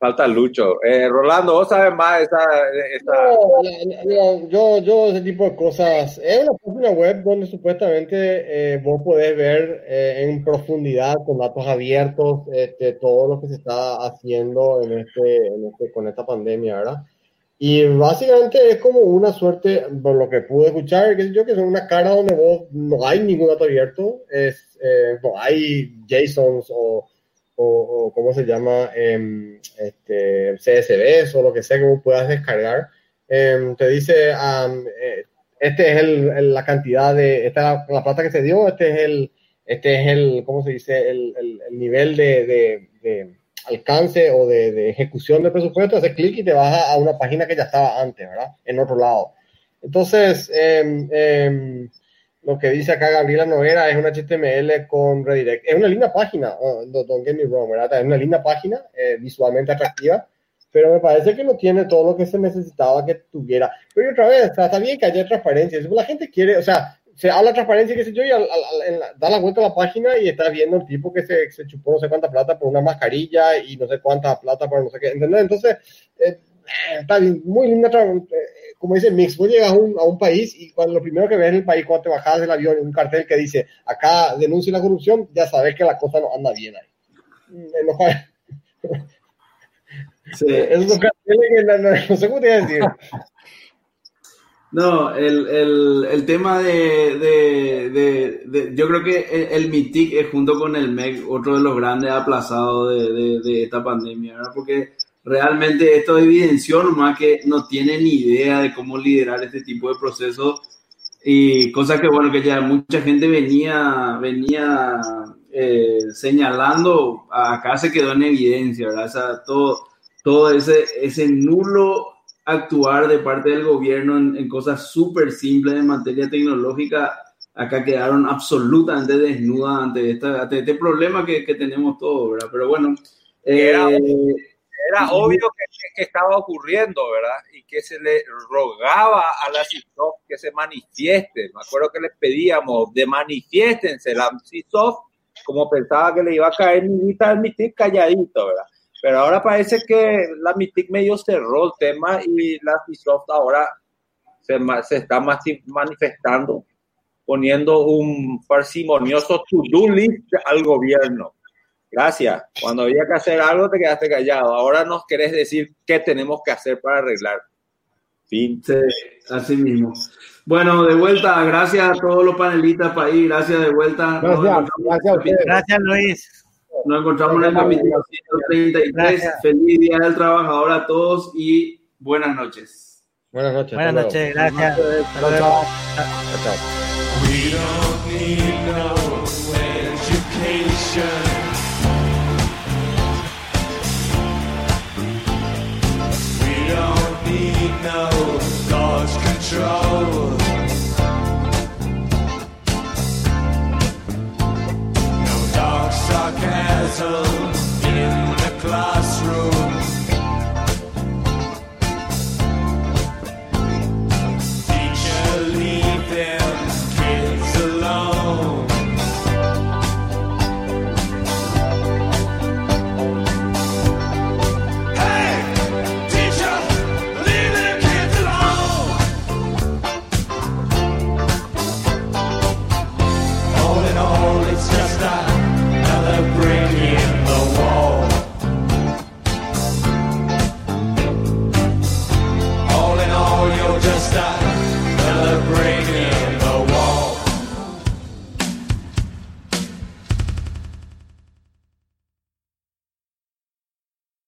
Falta Lucho. Eh, Rolando, ¿vos sabes más esa, esa... No, yo, yo ese tipo de cosas. Es una página web donde supuestamente eh, vos podés ver eh, en profundidad, con datos abiertos, este, todo lo que se está haciendo en este, en este, con esta pandemia, ¿verdad? Y básicamente es como una suerte, por lo que pude escuchar, que yo, que es una cara donde vos no hay ningún dato abierto, es, eh, no hay JSONs o, o, o ¿cómo se llama? Eh, este, CSVs o lo que sea que puedas descargar. Eh, te dice, um, este es el, la cantidad de, esta es la, plata que se dio, este es el, este es el, ¿cómo se dice? El, el, el nivel de, de, de alcance o de, ejecución de presupuesto, haces clic y te vas a, una página que ya estaba antes, ¿verdad? En otro lado. Entonces, em, em, lo que dice acá Gabriela Noguera es un HTML con redirect. Es una linda página, oh, don't, get me wrong, ¿verdad? Es una linda página, eh, visualmente atractiva, pero me parece que no tiene todo lo que se necesitaba que tuviera. Pero otra vez, está bien que haya transparencia. La gente quiere, o sea, se habla de transparencia, qué sé yo, y da la vuelta a la página y estás viendo el tipo que se, se, chupó no sé cuánta plata por una mascarilla y no sé cuánta plata por no sé qué, ¿entendés? Entonces, eh, está bien, muy linda, eh, como dice Mix, vos llegas a un, a un país y cuando lo primero que ves en el país cuando te bajas del avión, un cartel que dice acá denuncia la corrupción, ya sabes que la cosa no anda bien ahí. Mm, no, Sí. Esos carteles que no, no- no sé cómo te voy a decir. No, el, el, el tema de, de, de, de- Yo creo que el, el MITIC es junto con el MEC otro de los grandes aplazados de esta pandemia, ¿verdad? Porque realmente esto evidenció nomás que no tienen ni idea de cómo liderar este tipo de procesos y cosas que, bueno, que ya mucha gente venía, venía eh, señalando, acá se quedó en evidencia, ¿verdad? O sea, todo, todo ese, ese nulo actuar de parte del gobierno en, en cosas súper simples en materia tecnológica, acá quedaron absolutamente desnudas ante, esta, ante este problema que, que tenemos todos, ¿verdad? Pero bueno, eh, Era obvio que, que estaba ocurriendo, ¿verdad? Y que se le rogaba a la CISOF que se manifieste. Me acuerdo que les pedíamos de manifiéstense. La CISOF, como pensaba que le iba a caer minita al MITIC calladito, ¿verdad? Pero ahora parece que la MITIC medio cerró el tema y la CISOF ahora se, se está manifestando, poniendo un parsimonioso to-do list al gobierno. Gracias. Cuando había que hacer algo te quedaste callado. Ahora nos querés decir qué tenemos que hacer para arreglar. Fin. Sí, así mismo. Bueno, de vuelta, gracias a todos los panelistas para ir, gracias de vuelta. Gracias, gracias a ustedes. Gracias, Luis. Nos encontramos en el capítulo 133. Gracias. Feliz Día del Trabajador a todos y buenas noches. Buenas noches. Buenas noches, gracias. Hasta Chao, luego. chao. We don't need no education. know God's control. No dark sarcasm in the classroom. Teacher, leave them.